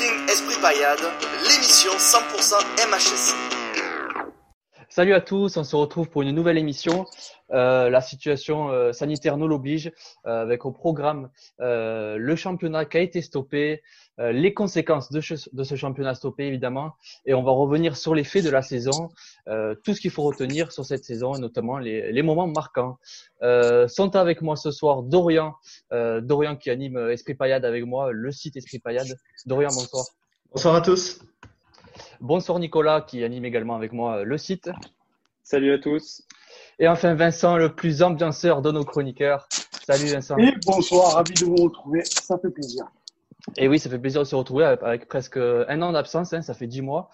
Esprit Payade, l'émission 100% MHS. Salut à tous, on se retrouve pour une nouvelle émission. Euh, la situation euh, sanitaire nous l'oblige, euh, avec au programme le championnat qui a été stoppé, les conséquences de, ce- championnat stoppé évidemment, et on va revenir sur les faits de la saison, tout ce qu'il faut retenir sur cette saison, et notamment les, les moments marquants. Sont avec moi ce soir Dorian, Dorian qui anime Esprit Payade avec moi, le site Esprit Payade. Dorian, bonsoir. Bonsoir à tous. Bonsoir Nicolas qui anime également avec moi le site. Salut à tous. Et enfin Vincent, le plus ambianceur de nos chroniqueurs. Salut Vincent. Et bonsoir, ravi de vous retrouver, ça fait plaisir. Et oui, ça fait plaisir de se retrouver avec, presque un an d'absence, hein, ça fait dix mois.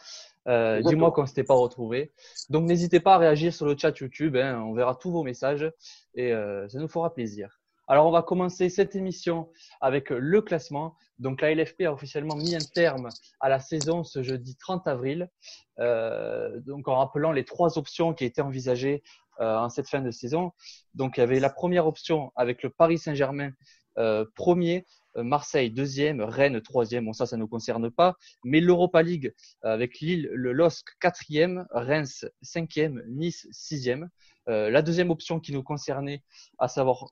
Euh, dix mois qu'on ne s'était pas retrouvés. Donc n'hésitez pas à réagir sur le chat YouTube, hein, on verra tous vos messages et euh, ça nous fera plaisir. Alors on va commencer cette émission avec le classement. Donc la LFP a officiellement mis un terme à la saison ce jeudi 30 avril. Euh, donc en rappelant les trois options qui étaient envisagées euh, en cette fin de saison. Donc il y avait la première option avec le Paris Saint-Germain euh, premier, euh, Marseille deuxième, Rennes troisième. Bon ça ça ne nous concerne pas. Mais l'Europa League euh, avec Lille, le LOSC quatrième, Reims cinquième, Nice sixième. Euh, la deuxième option qui nous concernait, à savoir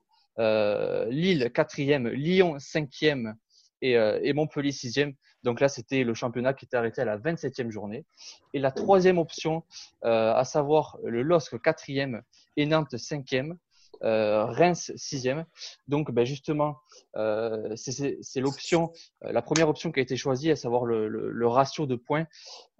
Lille quatrième, Lyon cinquième et, euh, et Montpellier sixième. Donc là, c'était le championnat qui était arrêté à la 27e journée. Et la troisième option, euh, à savoir le LOSC quatrième et Nantes cinquième, euh, Reims sixième. Donc ben justement, euh, c'est- l'option, euh, la première option qui a été choisie, à savoir le, le- le ratio de points.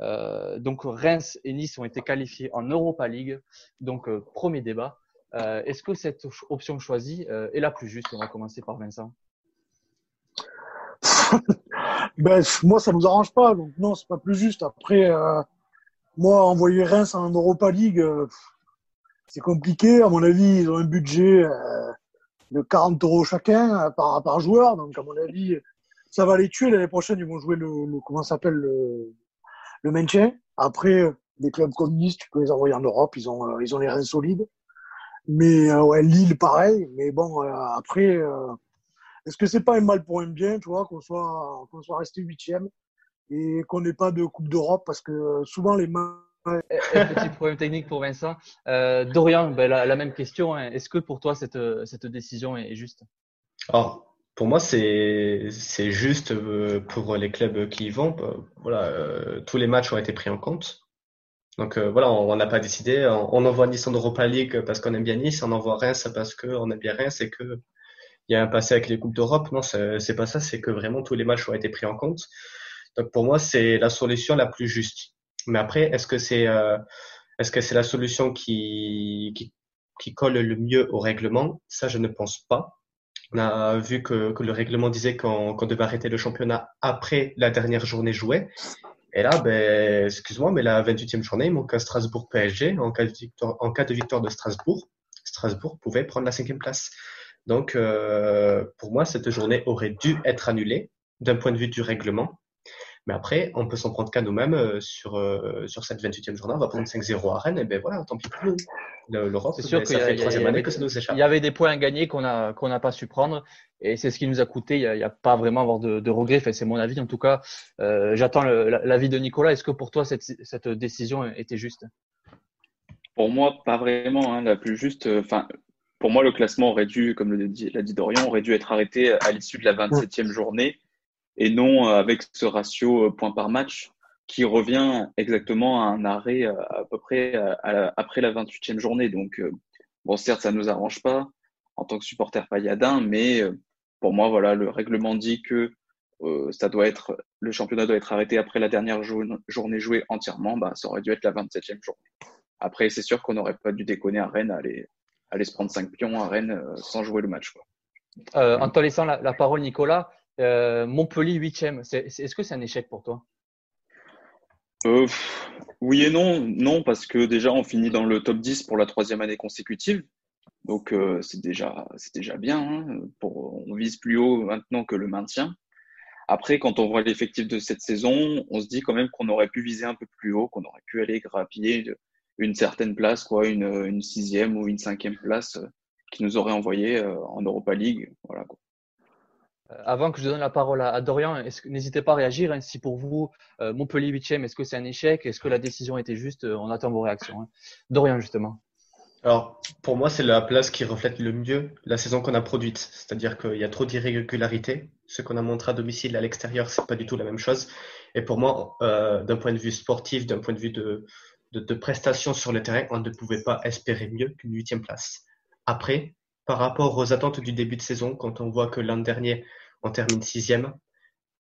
Euh, donc Reims et Nice ont été qualifiés en Europa League. Donc euh, premier débat. Euh, Est-ce que cette option choisie euh, est la plus juste? On va commencer par Vincent. Ben, moi, ça nous arrange pas, donc non, c'est pas plus juste. Après, euh, moi, envoyer Reims en Europa League, euh, c'est compliqué. À mon avis, ils ont un budget euh, de 40 euros chacun euh, par, par joueur, donc à mon avis, ça va les tuer. L'année prochaine, ils vont jouer le, le comment s'appelle le, le maintien. Après, euh, des clubs comme Nice, tu peux les envoyer en Europe, ils ont, ils ont les reins solides. Mais euh, ouais, Lille, pareil. Mais bon, euh, après. euh, est-ce que c'est pas un mal pour un bien, tu vois, qu'on soit, qu'on soit resté huitième et qu'on n'ait pas de Coupe d'Europe? Parce que souvent les mains. Petit problème technique pour Vincent. Euh, Dorian, ben, la, la même question. hein. Est-ce que pour toi cette, cette décision est juste? Alors, pour moi, c'est c'est juste pour les clubs qui y vont. Voilà, euh, tous les matchs ont été pris en compte. Donc euh, voilà, on n'a pas décidé. On, envoie Nice en Europa League parce qu'on aime bien Nice. On envoie Reims parce qu'on aime bien Reims et que il y a un passé avec les coupes d'Europe. Non, c'est pas ça. C'est que vraiment tous les matchs ont été pris en compte. Donc pour moi, c'est la solution la plus juste. Mais après, est-ce que c'est euh, est-ce que c'est la solution qui, qui qui colle le mieux au règlement? Ça, je ne pense pas. On a vu que, que le règlement disait qu'on devait arrêter le championnat après la dernière journée jouée. Et là, ben, excuse-moi, mais la 28e journée, il manque Strasbourg-PSG. En cas de victoire, en cas de victoire de Strasbourg, Strasbourg pouvait prendre la cinquième place. Donc, euh, pour moi, cette journée aurait dû être annulée d'un point de vue du règlement. Mais après, on peut s'en prendre qu'à nous-mêmes euh, sur, euh, sur cette 28e journée. On va prendre 5-0 à Rennes, et ben voilà, tant pis pour nous. L'Europe, C'est sûr ça fait a- troisième année avait- que ça nous échappe. Il y avait des points à gagner qu'on a qu'on n'a pas su prendre et c'est ce qui nous a coûté. Il n'y a, il y a pas vraiment à avoir de, de regrets. Enfin, c'est mon avis en tout cas. Euh, J'attends l'avis de Nicolas. Est-ce que pour toi cette, cette décision était juste? Pour moi, pas vraiment hein, la plus juste. euh, Enfin, pour moi, le classement aurait dû, comme l'a dit, l'a dit Dorian, aurait dû être arrêté à l'issue de la 27e journée et non euh, avec ce ratio euh, point par match qui revient exactement à un arrêt euh, à peu près à après la 28e journée. Donc, bon, certes, ça nous arrange pas en tant que supporter payadin, mais pour moi, voilà, le règlement dit que euh, ça doit être, le championnat doit être arrêté après la dernière jour- journée jouée entièrement. Bah, ça aurait dû être la 27e journée. Après, c'est sûr qu'on n'aurait pas dû déconner à Rennes, aller, aller se prendre 5 pions à Rennes euh, sans jouer le match. Quoi. euh, En te laissant la, la parole, Nicolas. Euh, Montpellier huitième. C'est- c'est- Est-ce que c'est un échec pour toi? Euh, oui et non. Non, parce que déjà, on finit dans le top 10 pour la troisième année consécutive. Donc, euh, c'est déjà, déjà bien. hein. On vise plus haut maintenant que le maintien. Après, quand on voit l'effectif de cette saison, on se dit quand même qu'on aurait pu viser un peu plus haut, qu'on aurait pu aller grappiller une certaine place, quoi, une, sixième ou une cinquième place qui nous aurait envoyé en Europa League. Voilà. Avant que je donne la parole à, Dorian, n'hésitez pas à réagir. Hein. si pour vous, Montpellier 8e, est-ce que c'est un échec? Est-ce que la décision était juste? On attend vos réactions. Hein. Dorian, justement. Alors, pour moi, c'est la place qui reflète le mieux la saison qu'on a produite. C'est-à-dire qu'il y a trop d'irrégularités. Ce qu'on a montré à domicile à l'extérieur, c'est pas du tout la même chose. Et pour moi, euh, d'un point de vue sportif, d'un point de vue de, de, de prestation sur le terrain, on ne pouvait pas espérer mieux qu'une huitième place. Après, par rapport aux attentes du début de saison, quand on voit que l'an dernier, on termine sixième,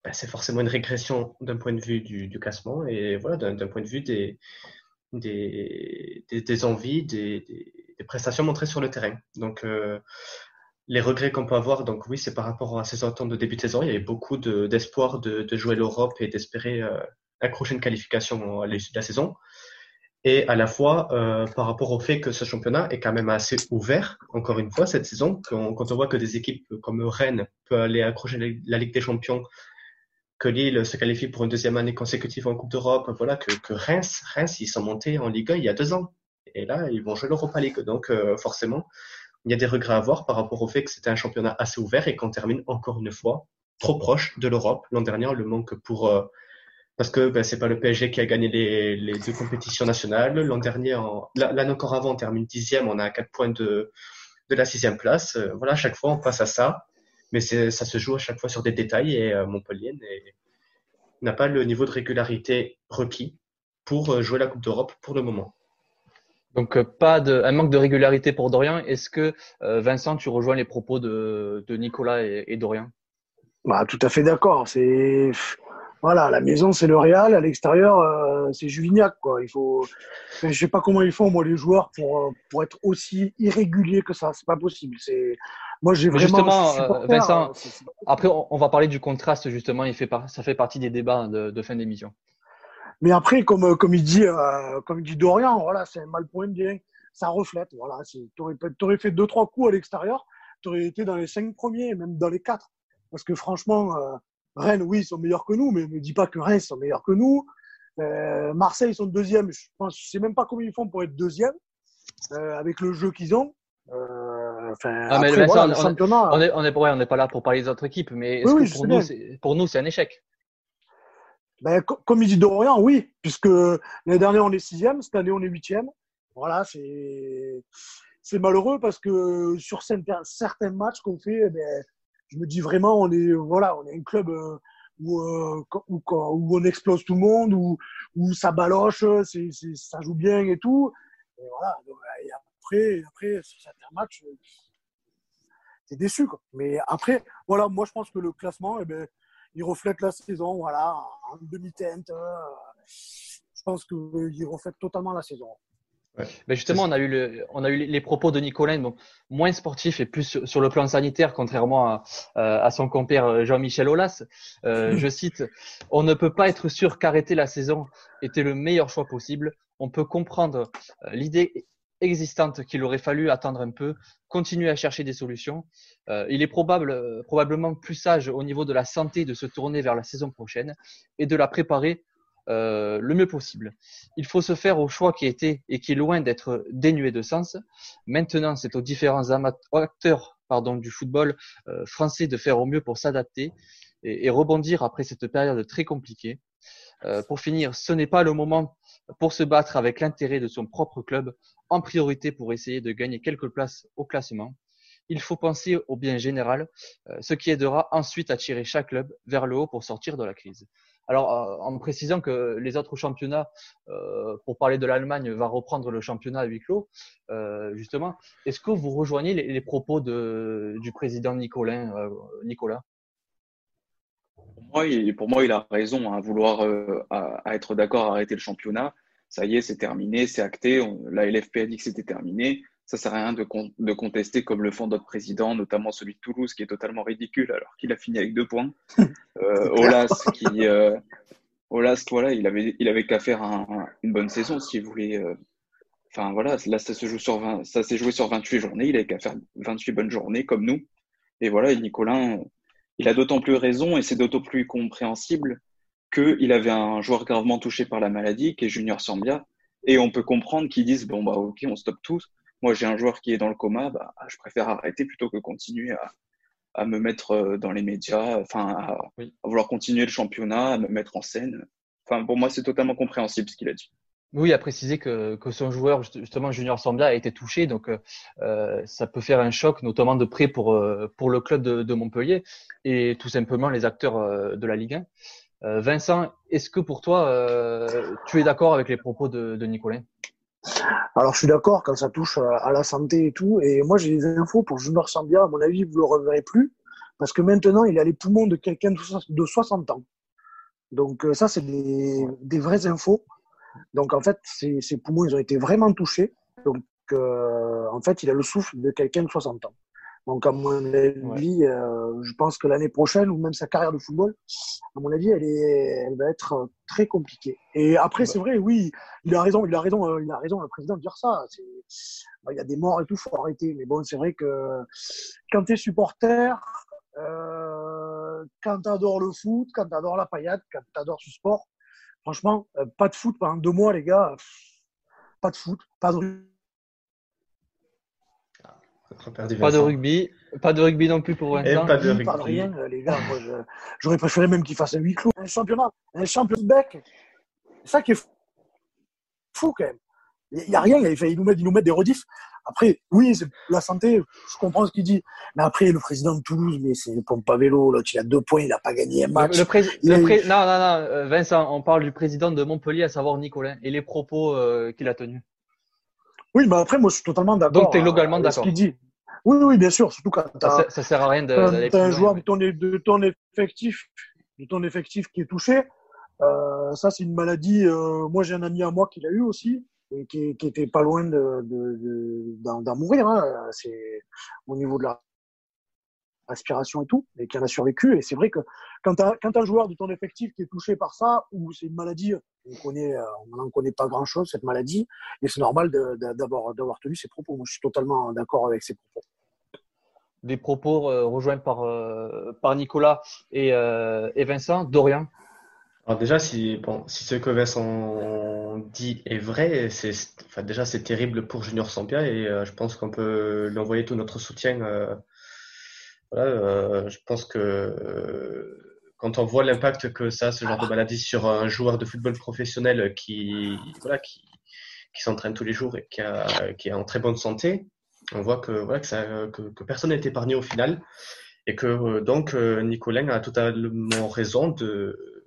ben, c'est forcément une régression d'un point de vue du, classement et voilà, d'un point de vue des, envies, des, prestations montrées sur le terrain. Donc, euh, les regrets qu'on peut avoir, donc oui, c'est par rapport à ces attentes de début de saison. Il y avait beaucoup d'espoir de, de, jouer l'Europe et d'espérer euh, accrocher une qualification à l'issue de la saison. Et à la fois euh, par rapport au fait que ce championnat est quand même assez ouvert, encore une fois, cette saison, quand, on voit que des équipes comme Rennes peuvent aller accrocher la Ligue des Champions que Lille se qualifie pour une deuxième année consécutive en Coupe d'Europe, voilà, que, que, Reims, Reims, ils sont montés en Ligue 1 il y a deux ans. Et là, ils vont jouer l'Europa League. Donc, euh, forcément, il y a des regrets à avoir par rapport au fait que c'était un championnat assez ouvert et qu'on termine encore une fois trop proche de l'Europe. L'an dernier, le manque pour, euh, parce que ben, c'est pas le PSG qui a gagné les, les deux compétitions nationales. L'an dernier, l'année encore avant, on termine dixième, on a quatre points de, de la sixième place. Euh, voilà, à chaque fois, on passe à ça mais ça se joue à chaque fois sur des détails et euh, Montpellier n'a pas le niveau de régularité requis pour euh, jouer la Coupe d'Europe pour le moment. Donc pas de un manque de régularité pour Dorian. Est-ce que Vincent, tu rejoins les propos de, de Nicolas et, Dorian? Bah tout à fait d'accord. C'est voilà, la maison c'est le Real, à l'extérieur c'est Juvignac quoi. Il faut, je sais pas comment ils font moi les joueurs pour pour être aussi irréguliers que ça. C'est pas possible. C'est moi, j'ai vraiment. Justement, euh, Vincent, euh, après, on, va parler du contraste, justement. Il fait ça fait partie des débats de, fin d'émission. Mais après, comme, euh, comme il dit, comme il dit Dorian, voilà, c'est un mal pour bien. Ça reflète, voilà. Tu aurais, fait deux, trois coups à l'extérieur. Tu aurais été dans les cinq premiers, même dans les quatre. Parce que franchement, Rennes, oui, ils sont meilleurs que nous, mais ne dis pas que Rennes sont meilleurs que nous. Marseille, ils sont deuxième. Je je sais même pas comment ils font pour être deuxième avec le jeu qu'ils ont. Ah, on, est, on n'est pas là pour parler des autres équipes, mais pour, nous, pour nous, c'est un échec? Ben, Comme il dit Dorian, oui, puisque l'année dernière, on est sixième, cette année, on est huitième. Voilà, c'est c'est malheureux parce que sur certains, certains matchs qu'on fait, eh ben, je me dis vraiment, on est voilà, on est un club euh, où, euh, où, on explose tout le monde, où, où ça baloche, ça joue bien et tout. Et voilà, après, après sur certains matchs, t'es déçu. Quoi. Mais après, voilà, moi je pense que le classement, eh ben, il reflète la saison, voilà, en demi-teinte. Euh, je pense qu'il reflète totalement la saison. Mais justement, on a eu, le, on a eu les propos de Nicolas, bon, moins sportif et plus sur, le plan sanitaire, contrairement à, à son compère Jean-Michel Aulas. Euh, je cite On ne peut pas être sûr qu'arrêter la saison était le meilleur choix possible. On peut comprendre euh, l'idée existante qu'il aurait fallu attendre un peu, continuer à chercher des solutions. Euh, il est probable, euh, probablement plus sage au niveau de la santé de se tourner vers la saison prochaine et de la préparer euh, le mieux possible. Il faut se faire au choix qui était et qui est loin d'être dénué de sens. Maintenant, c'est aux différents acteurs du football euh, français de faire au mieux pour s'adapter et, rebondir après cette période très compliquée. Euh, pour finir, ce n'est pas le moment pour se battre avec l'intérêt de son propre club en priorité pour essayer de gagner quelques places au classement. Il faut penser au bien général, ce qui aidera ensuite à tirer chaque club vers le haut pour sortir de la crise. Alors, euh, en précisant que les autres championnats, euh, pour parler de l'Allemagne, va reprendre le championnat à huis clos, justement, est-ce que vous rejoignez les, propos du président Nicolas, pour moi, il, a raison à vouloir être d'accord arrêter le championnat ça y est, c'est terminé, c'est acté. la LFP a dit que c'était terminé. Ça sert à rien de, de, contester comme le font d'autres présidents, notamment celui de Toulouse, qui est totalement ridicule alors qu'il a fini avec deux points. Euh, Olas, qui, euh, Olas, voilà, il avait, il avait qu'à faire une bonne saison s'il voulait. Euh, enfin voilà, là ça se joue sur 20, ça s'est joué sur 28 journées. Il avait qu'à faire 28 bonnes journées comme nous. Et voilà, et Nicolas, il a d'autant plus raison et c'est d'autant plus compréhensible qu'il avait un joueur gravement touché par la maladie, qui est Junior Sambia, et on peut comprendre qu'ils disent bon bah ok on stoppe tous. Moi j'ai un joueur qui est dans le coma, bah je préfère arrêter plutôt que continuer à, à me mettre dans les médias, enfin, à, à, vouloir continuer le championnat, à me mettre en scène. Enfin, pour moi, c'est totalement compréhensible ce qu'il a dit. Oui, à préciser que, que son joueur, justement, Junior Sambia, a été touché. Donc, euh, ça peut faire un choc, notamment de près pour, euh, pour le club de, de, Montpellier et tout simplement les acteurs euh, de la Ligue 1. Euh, Vincent, est-ce que pour toi, euh, tu es d'accord avec les propos de, de Nicolas? Alors, je suis d'accord quand ça touche à la santé et tout. Et moi, j'ai des infos pour Junior Sambia. À mon avis, vous le reverrez plus parce que maintenant, il a les poumons de quelqu'un de 60 ans. Donc, ça, c'est des, vraies infos. Donc en fait, ses, poumons, ils ont été vraiment touchés. Donc euh, en fait, il a le souffle de quelqu'un de 60 ans. Donc à mon avis, ouais. euh, je pense que l'année prochaine ou même sa carrière de football, à mon avis, elle est, elle va être très compliquée. Et après, c'est vrai, oui, il a raison, il a raison, euh, il a raison, le président de dire ça. il y a des morts et tout, faut arrêter. Mais bon, c'est vrai que quand tu es supporter, euh, quand tu adores le foot, quand tu adores la paillade, quand tu adores ce sport, Franchement, euh, pas de foot pendant deux mois, les gars. Pas de foot, pas de Pas de rugby, pas de rugby non plus pour Vincent. Et pas de rugby. Pas de rien, les gars. Moi, j'aurais préféré même qu'il fasse un huis clos. Un championnat, un championnat de bec. C'est ça qui est fou quand même. Il n'y a rien, il, fait, il, nous met, il nous met des redifs. Après, oui, c'est la santé, je comprends ce qu'il dit. Mais après, le président de Toulouse, mais c'est le pompe à vélo. L'autre, il a deux points, il n'a pas gagné un match. Le, pré... le pré... Non, non, non, Vincent, on parle du président de Montpellier, à savoir Nicolas, et les propos euh, qu'il a tenus. Oui, mais après, moi, je suis totalement d'accord. Donc, tu es globalement d'accord. ce qu'il dit. Oui, oui, bien sûr. Surtout quand ça, ça sert à rien d'aller plus un joueur de ton, de ton effectif, de ton effectif qui est touché. Euh, ça, c'est une maladie. Euh, moi, j'ai un ami à moi qui l'a eu aussi et qui, qui était pas loin de, de, d'en, d'en mourir. Hein. C'est au niveau de la respiration et tout, et qui en a survécu. Et c'est vrai que quand tu quand un joueur de ton effectif qui est touché par ça, ou c'est une maladie, on connaît, on n'en connaît pas grand chose cette maladie, et c'est normal d'avoir d'avoir tenu ses propos. Moi, je suis totalement d'accord avec ses propos. Des propos euh, rejoints par euh, par Nicolas et, euh, et Vincent, Dorian. Alors déjà, si, bon, si ce que Vincent dit est vrai, c'est, enfin, déjà c'est terrible pour Junior Sampia et euh, je pense qu'on peut lui envoyer tout notre soutien. Euh, voilà, euh, je pense que quand on voit l'impact que ça a, ce genre de maladie sur un joueur de football professionnel qui, voilà, qui, qui s'entraîne tous les jours et qui, a, qui est en très bonne santé, on voit que, voilà, que, ça, que, que personne n'est épargné au final. Et que donc Nicolin a totalement raison de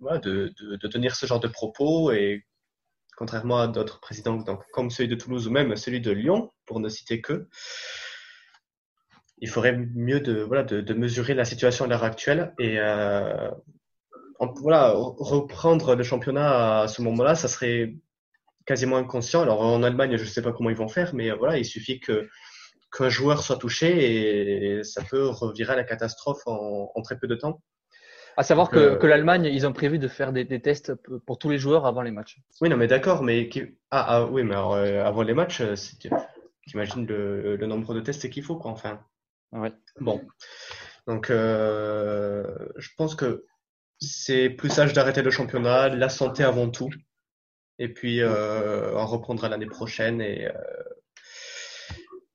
voilà, de, de, de, tenir ce genre de propos et contrairement à d'autres présidents donc, comme celui de Toulouse ou même celui de Lyon, pour ne citer que, il faudrait mieux de, voilà, de, de mesurer la situation à l'heure actuelle et euh, en, voilà, reprendre le championnat à ce moment-là, ça serait quasiment inconscient. Alors en Allemagne, je ne sais pas comment ils vont faire, mais voilà, il suffit que qu'un joueur soit touché et ça peut revirer à la catastrophe en, en très peu de temps. À savoir que, euh, que l'Allemagne, ils ont prévu de faire des, des, tests pour tous les joueurs avant les matchs. Oui, non, mais d'accord, mais ah, ah, oui, mais alors, euh, avant les matchs, t'imagines le, le nombre de tests qu'il faut, quoi, enfin. Bon, donc euh, je pense que c'est plus sage d'arrêter le championnat, la santé avant tout, et puis euh, on reprendra l'année prochaine et euh,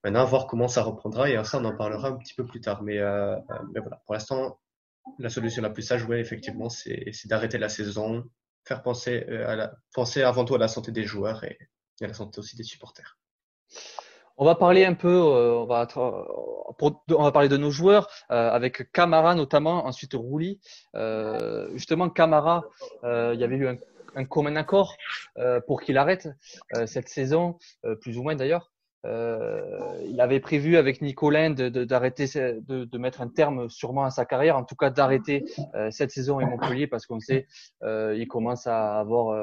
maintenant voir comment ça reprendra. Et ça on en parlera un petit peu plus tard. Mais, voilà, pour l'instant la solution la plus sage, ouais, effectivement, c'est d'arrêter la saison, faire penser, penser avant tout à la santé des joueurs et à la santé aussi des supporters. On va parler un peu, euh, on, va, parler de nos joueurs euh, avec Camara notamment, ensuite Rouli. Euh, justement, Camara, il y avait eu un commun accord pour qu'il arrête cette saison, plus ou moins d'ailleurs. Euh, il avait prévu avec Nicolin d'arrêter, de, de, de, mettre un terme sûrement à sa carrière, en tout cas d'arrêter euh, cette saison à Montpellier parce qu'on sait euh, il commence à avoir,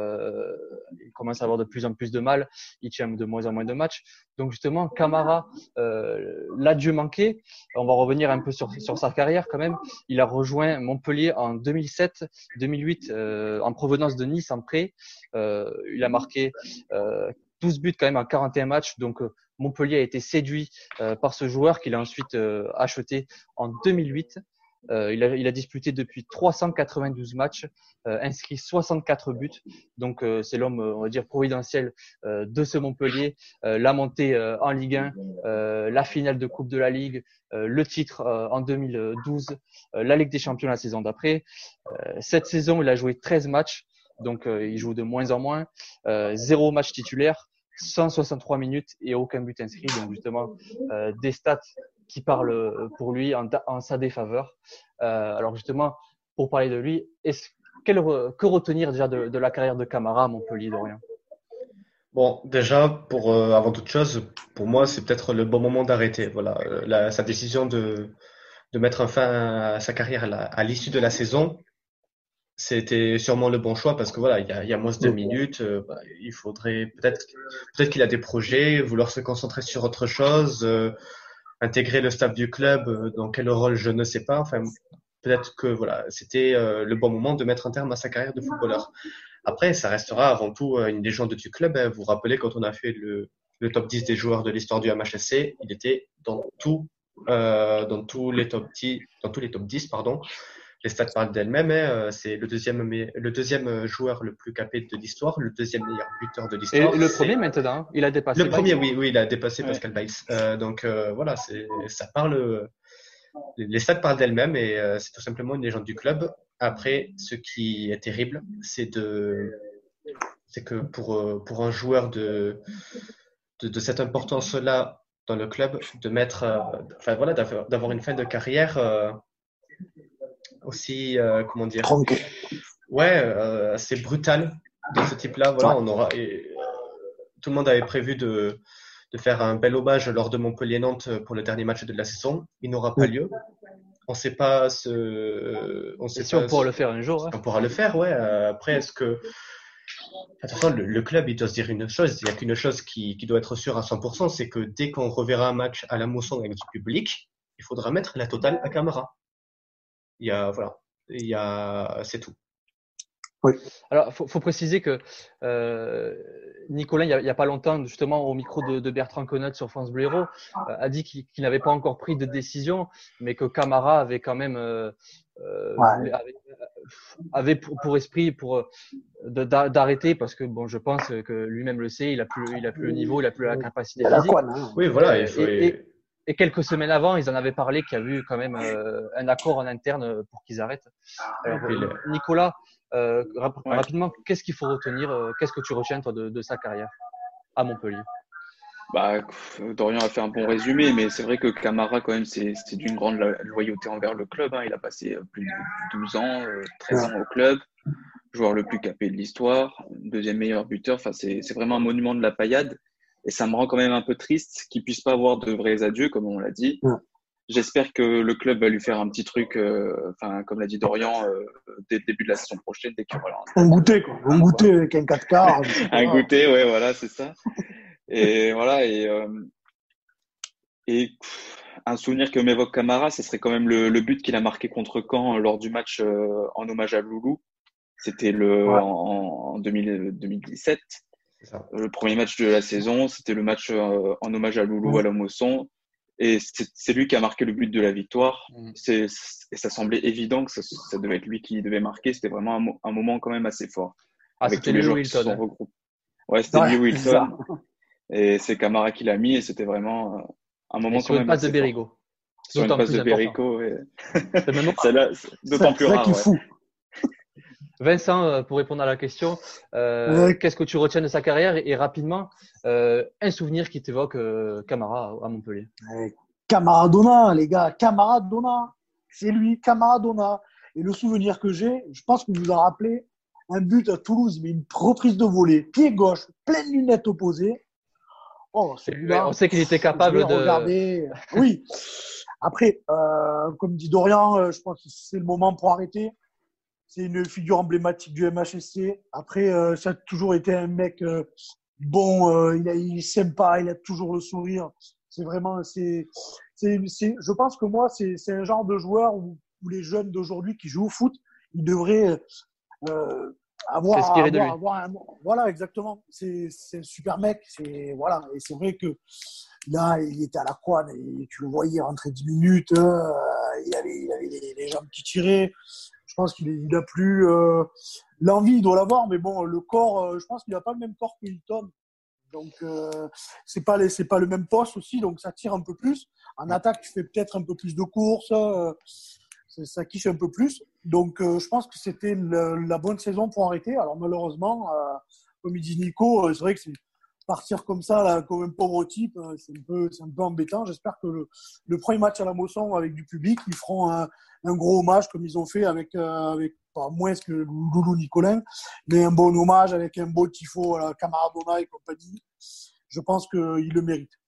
il commence à avoir de plus en plus de mal, il tient de moins en moins de matchs. Donc justement, Camara l'a Dieu manqué. On va revenir un peu sur, sur sa carrière quand même. Il a rejoint Montpellier en 2007, 2008 en provenance de Nice en prêt. il a marqué 12 buts quand même en 41 matchs, donc Montpellier a été séduit euh, par ce joueur qu'il a ensuite euh, acheté en 2008. Euh, il, a, disputé depuis 392 matchs, euh, inscrit 64 buts. Donc euh, c'est l'homme, on va dire, providentiel euh, de ce Montpellier. Euh, la montée en Ligue 1, la finale de Coupe de la Ligue, le titre en 2012, la Ligue des Champions la saison d'après. cette saison, il a joué 13 matchs, donc il joue de moins en moins. zéro match titulaire. 163 minutes et aucun but inscrit. Donc justement, des stats qui parlent pour lui en, sa défaveur. Euh, alors justement, pour parler de lui, est quel, que retenir déjà de, la carrière de Camara à Montpellier, Dorian? Bon, déjà, pour euh, avant toute chose, pour moi, c'est peut-être le bon moment d'arrêter. Voilà, euh, sa décision de, mettre fin à sa carrière à l'issue de la saison, c'était sûrement le bon choix parce que voilà, il y a, il y a moins de minutes. Euh, bah, il faudrait peut-être peut-être qu'il a des projets, vouloir se concentrer sur autre chose. Euh, intégrer le staff du club, euh, dans quel rôle je ne sais pas. Enfin, peut-être que voilà, c'était euh, le bon moment de mettre un terme à sa carrière de footballeur. Après, ça restera avant tout euh, une légende du club. Hein. Vous vous rappelez quand on a fait le, le top 10 des joueurs de l'histoire du MHSC, il était dans tout, euh, dans tous les top 10, dans tous les top 10, pardon les stats parlent d'elles-mêmes. Hein. Euh, c'est le deuxième, le deuxième euh, joueur le plus capé de l'histoire, le deuxième meilleur buteur de l'histoire. Et le premier maintenant, il a dépassé. Le premier, oui, oui, il a dépassé Pascal Baïs. Euh, donc euh, voilà, ça parle. Les stats parlent d'elles-mêmes et euh, c'est tout simplement une légende du club. Après, ce qui est terrible, c'est de, c'est que pour pour un joueur de de, de cette importance-là dans le club, de mettre, enfin voilà, d'avoir une fin de carrière aussi, euh, comment dire Ouais, euh, assez brutal de ce type-là. Voilà, on aura. Et, euh, tout le monde avait prévu de, de faire un bel hommage lors de Montpellier-Nantes pour le dernier match de la saison. Il n'aura pas lieu. On ne sait pas ce. On sait si pas on pourra ce... le faire un jour. Hein. On pourra le faire, ouais. Après, est-ce que. Attention, le, le, club, il doit se dire une chose. Il n'y a qu'une chose qui, qui, doit être sûre à 100%, c'est que dès qu'on reverra un match à la mousson avec du public, il faudra mettre la totale à Camara. Il y a, voilà, il y a, c'est tout. Oui. Alors, faut, faut préciser que euh, Nicolas, il n'y a, a, pas longtemps, justement, au micro de, de Bertrand Connot sur France Bleu Héros, euh, a dit qu'il qu n'avait pas encore pris de décision, mais que Camara avait quand même euh, ouais. avait, avait, pour, pour esprit pour d'arrêter parce que bon, je pense que lui-même le sait, il a plus, il a plus le niveau, il a plus la capacité physique. Oui, voilà. Il faut... et, et, et quelques semaines avant, ils en avaient parlé qu'il y a eu quand même euh, un accord en interne pour qu'ils arrêtent. Alors, euh, Nicolas, euh, rap ouais. rapidement, qu'est-ce qu'il faut retenir euh, Qu'est-ce que tu retiens toi, de, de, sa carrière à Montpellier? Bah, Dorian a fait un bon résumé, mais c'est vrai que Camara, quand même, c'est d'une grande loyauté envers le club. Hein. Il a passé plus de 12 ans, 13 ans au club, joueur le plus capé de l'histoire, deuxième meilleur buteur. Enfin, c'est vraiment un monument de la paillade. Et ça me rend quand même un peu triste qu'il puisse pas avoir de vrais adieux, comme on l'a dit. Ouais. J'espère que le club va lui faire un petit truc, euh, enfin, comme l'a dit Dorian, euh, dès le début de la saison prochaine, dès qu'il voilà, un goûter, quoi. Un goûter avec un 4 quarts. un goûter, ouais, voilà, c'est ça. Et voilà, et, euh, et un souvenir que m'évoque Camara, ce serait quand même le, le but qu'il a marqué contre Caen lors du match euh, en hommage à Loulou. C'était le ouais. en, en 2000, 2017. Le premier match de la saison, c'était le match euh, en hommage à Loulou mmh. à la Mosson. Et c'est lui qui a marqué le but de la victoire. Mmh. et ça semblait évident que ça, ça, devait être lui qui devait marquer. C'était vraiment un, un, moment quand même assez fort. Ah, avec tous les joueurs Wilton, qui se sont regroupés. Ouais, c'était ouais, Wilton. Et c'est Camara qui l'a mis et c'était vraiment euh, un moment et quand même. Sur une passe de Berigo. Sur une passe de Berigo. Ouais. C'est d'autant plus rare. Qui est fou. Vincent, euh, pour répondre à la question, euh, ouais. qu'est-ce que tu retiens de sa carrière et, et rapidement, euh, un souvenir qui t'évoque euh, Camara à Montpellier Camaradona, les gars, Camaradona, c'est lui, Camaradona. Et le souvenir que j'ai, je pense que vous en rappelez, un but à Toulouse, mais une reprise de volée, pied gauche, pleine lunette opposée. Oh. On sait qu'il était capable de. Regarder. Oui. Après, comme dit Dorian, je pense que c'est le moment pour arrêter. C'est une figure emblématique du MHSC. Après, euh, ça a toujours été un mec euh, bon, euh, il, a, il est sympa, il a toujours le sourire. C'est vraiment, c'est, c'est, je pense que moi, c'est, c'est un genre de joueur où, où les jeunes d'aujourd'hui qui jouent au foot, ils devraient avoir, un, voilà, exactement. C'est, c'est un super mec. C'est voilà, et c'est vrai que Là, il était à la croix, et tu le voyais rentrer 10 minutes, il avait, il avait les, les, jambes qui tiraient. Pense qu'il il a plus euh, l'envie, il doit l'avoir, mais bon, le corps, euh, je pense qu'il n'a pas le même corps que Hilton. Donc euh, c'est pas c'est pas le même poste aussi, donc ça tire un peu plus. En attaque, tu fais peut-être un peu plus de courses, euh, ça quiche un peu plus. Donc je pense que c'était la bonne saison pour arrêter. Alors malheureusement, comme il dit Nico, c'est vrai que c'est partir comme ça, là, comme un pauvre type, euh, c'est un peu, c'est un peu embêtant. J'espère que le, le, premier match à la Mosson avec du public, ils feront un, un gros hommage comme ils ont fait avec, euh, avec pas moins que Loulou Nicolin, mais un bon hommage avec un beau tifo à la Camaradona et compagnie. Je pense qu'ils le méritent.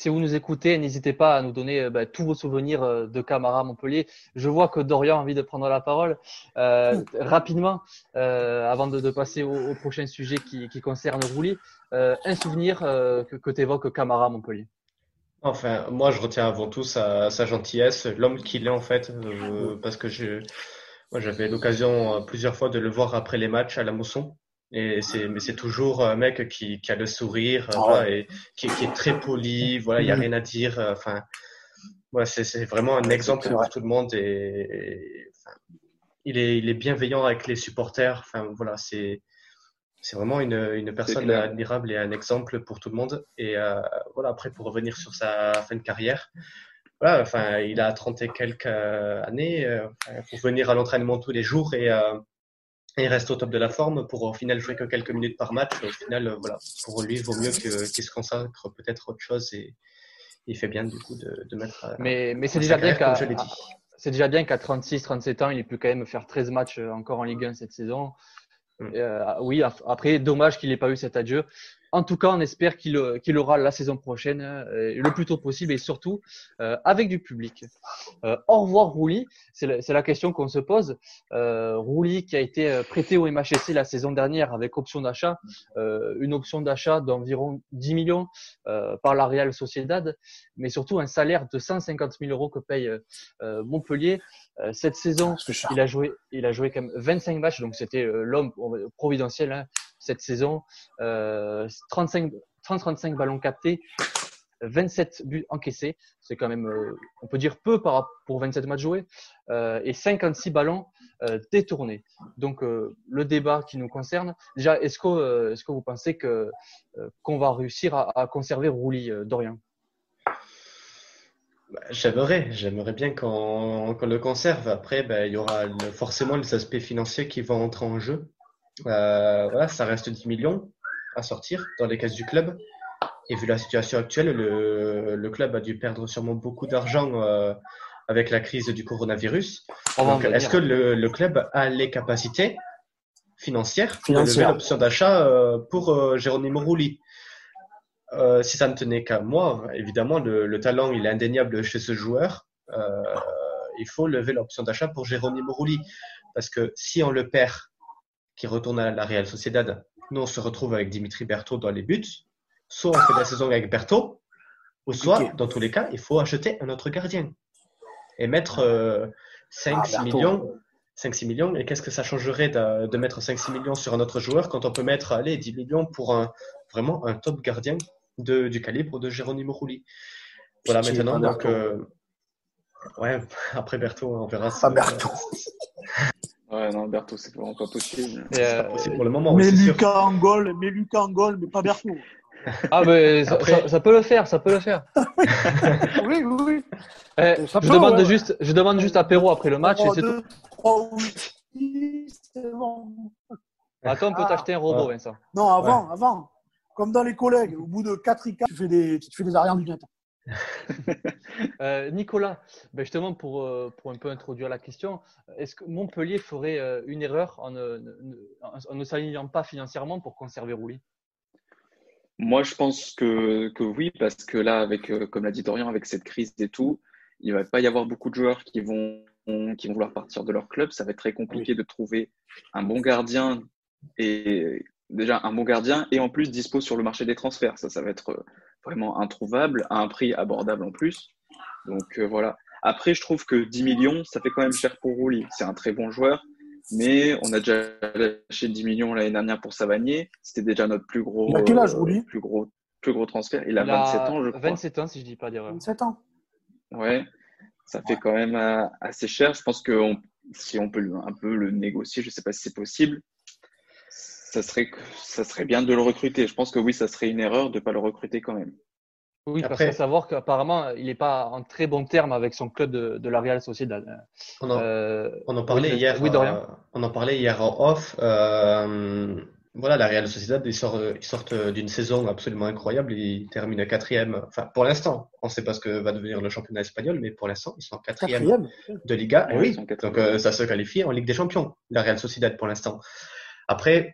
Si vous nous écoutez, n'hésitez pas à nous donner bah, tous vos souvenirs euh, de Camara Montpellier. Je vois que Dorian a envie de prendre la parole. Euh, rapidement, euh, avant de, de passer au, au, prochain sujet qui, qui concerne Rouly, euh, un souvenir euh, que, que tu évoques Camara Montpellier. Enfin, moi, je retiens avant tout sa, sa gentillesse, l'homme qu'il est en fait, euh, parce que je, moi, j'avais l'occasion plusieurs fois de le voir après les matchs à la Mousson. Et c'est, mais c'est toujours un mec qui, qui a le sourire, ah voilà, et qui, qui, est très poli, voilà, il n'y a rien à dire. Enfin, voilà, c'est, c'est vraiment un exemple pour tout le monde et, et enfin, il est, il est bienveillant avec les supporters. Enfin, voilà, c'est, c'est vraiment une, une personne admirable et un exemple pour tout le monde. Et euh, voilà, après, pour revenir sur sa fin de carrière, voilà, enfin, il a 30 et quelques années euh, pour venir à l'entraînement tous les jours et euh, il reste au top de la forme pour au final jouer que quelques minutes par match. Au final, euh, voilà, pour lui, il vaut mieux qu'il se consacre peut-être autre chose et il fait bien du coup de, de mettre. Mais, mais c'est déjà bien qu'à c'est déjà bien qu'à 36, 37 ans, il ait pu quand même faire 13 matchs encore en Ligue 1 cette saison. Mm. Euh, oui, après, dommage qu'il n'ait pas eu cet adieu. En tout cas, on espère qu'il qu aura la saison prochaine euh, le plus tôt possible et surtout euh, avec du public. Euh, au revoir Rouli, c'est la, la, question qu'on se pose. Euh, Rouli qui a été prêté au MHSC la saison dernière avec option d'achat, euh, une option d'achat d'environ 10 millions par la Real Sociedad, mais surtout un salaire de 150 000 euros que paye Montpellier. cette saison, il a joué, il a joué quand même 25 matchs, donc c'était l'homme providentiel. Hein, cette saison. Euh, 35, 30-35 ballons captés, 27 buts encaissés. C'est quand même, euh, on peut dire peu par, pour 27 matchs joués. Euh, et 56 ballons euh, détournés. Donc, le débat qui nous concerne, déjà, est-ce que, vous pensez que, qu'on va réussir à, conserver Rouly, Dorian? Bah, J'aimerais, j'aimerais bien qu'on, le conserve. Après, ben, il y aura forcément les aspects financiers qui vont entrer en jeu. Voilà, ça reste 10 millions à sortir dans les caisses du club. Et vu la situation actuelle, le, le club a dû perdre sûrement beaucoup d'argent euh, avec la crise du coronavirus. Est-ce que le, le, club a les capacités financières, de lever l'option d'achat euh, pour euh, Jérôme Rouli Si ça ne tenait qu'à moi, évidemment, le, le, talent il est indéniable chez ce joueur. Il faut lever l'option d'achat pour Jérôme Rouli. Parce que si on le perd qui retourne à la Real Sociedad. Nous, on se retrouve avec Dimitri Berthaud dans les buts. Soit on fait la saison avec Berthaud, ou soit, okay. dans tous les cas, il faut acheter un autre gardien. Et mettre euh, 5-6 ah, millions. 5-6 millions. Et qu'est-ce que ça changerait de, de mettre 5-6 millions sur un autre joueur quand on peut mettre allez, 10 millions pour un, vraiment un top gardien de, du calibre de Jérôme Rouli Voilà, maintenant, donc. Euh, ouais, après Berthaud, on verra. Ah, Berthaud. Ouais, non, Berthaud, c'est vraiment pas possible. Euh, pas possible pour le moment. Mais Lucas en goal, mais Lucas en goal, mais pas Berthaud. Ah, mais ça, Après... ça, ça, peut le faire, ça peut le faire. oui, oui, oui. Eh, je, peut, demande ouais. juste, je demande juste à Perrault après le match. 3, et 2, 3, oui, c'est bon. Attends, on peut ah, t'acheter un robot, ouais. Vincent. Non, avant, ouais. avant. Comme dans les collègues, au bout de 4 IK, tu fais des, tu fais des arrières du net. euh, Nicolas, ben justement pour, euh, pour un peu introduire la question, est-ce que Montpellier ferait euh, une erreur en ne, en ne s'alignant pas financièrement pour conserver Rouly Moi, je pense que, que oui, parce que là, avec, comme l'a dit Dorian, avec cette crise et tout, il ne va pas y avoir beaucoup de joueurs qui vont, qui vont vouloir partir de leur club. Ça va être très compliqué oui. de trouver un bon gardien et déjà un bon gardien et en plus dispo sur le marché des transferts. Ça, ça va être vraiment introuvable à un prix abordable en plus. Donc euh, voilà. Après, je trouve que 10 millions, ça fait quand même cher pour Rouli. C'est un très bon joueur, mais on a déjà lâché 10 millions l'année dernière pour Savanier. C'était déjà notre plus gros. Il a quel âge, Rouli Plus gros. plus gros transfert. Il a 27 ans, je crois. 27 ans, si je dis pas d'erreur. 27 ans. Ouais, ça fait quand même euh, assez cher. Je pense que on- si on peut un peu le négocier, je ne sais pas si c'est possible, ça serait, ça serait bien de le recruter. Je pense que oui, ça serait une erreur de ne pas le recruter quand même. Oui, parce Après- qu'il faut savoir qu'apparemment, il n'est pas en très bon terme avec son club de, de la Real Sociedad. On en, Euh, on en parlait oui, hier. oui, Dorian. euh, on en parlait hier en off. euh, voilà, la Real Sociedad, ils sortent, ils sortent d'une saison absolument incroyable. Ils terminent quatrième. Enfin, pour l'instant, on ne sait pas ce que va devenir le championnat espagnol, mais pour l'instant, ils sont quatrième Quatrième. de Liga. Ouais, oui, donc euh, ça se qualifie en Ligue des Champions, la Real Sociedad pour l'instant. Après,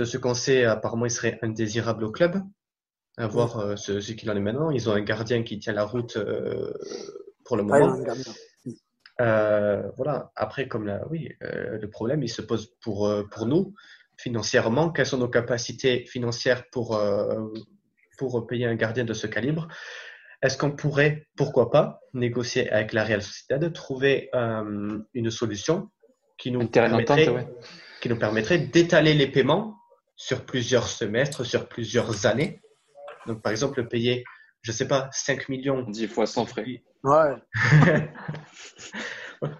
de ce qu'on sait, apparemment, il serait indésirable au club. À voir euh, ce, ce qu'il en est maintenant. Ils ont un gardien qui tient la route euh, pour le Ouais, moment. Euh, voilà. Après, comme là, oui, euh, le problème, il se pose pour, euh, pour nous, financièrement. Quelles sont nos capacités financières pour, euh, pour payer un gardien de ce calibre? Est-ce qu'on pourrait, pourquoi pas, négocier avec la Real Sociedad, trouver euh, une solution qui nous permettrait, ouais. qui nous permettrait d'étaler les paiements sur plusieurs semestres, sur plusieurs années? Donc, par exemple, payer, je sais pas, 5 millions 10 fois sans frais. Ouais.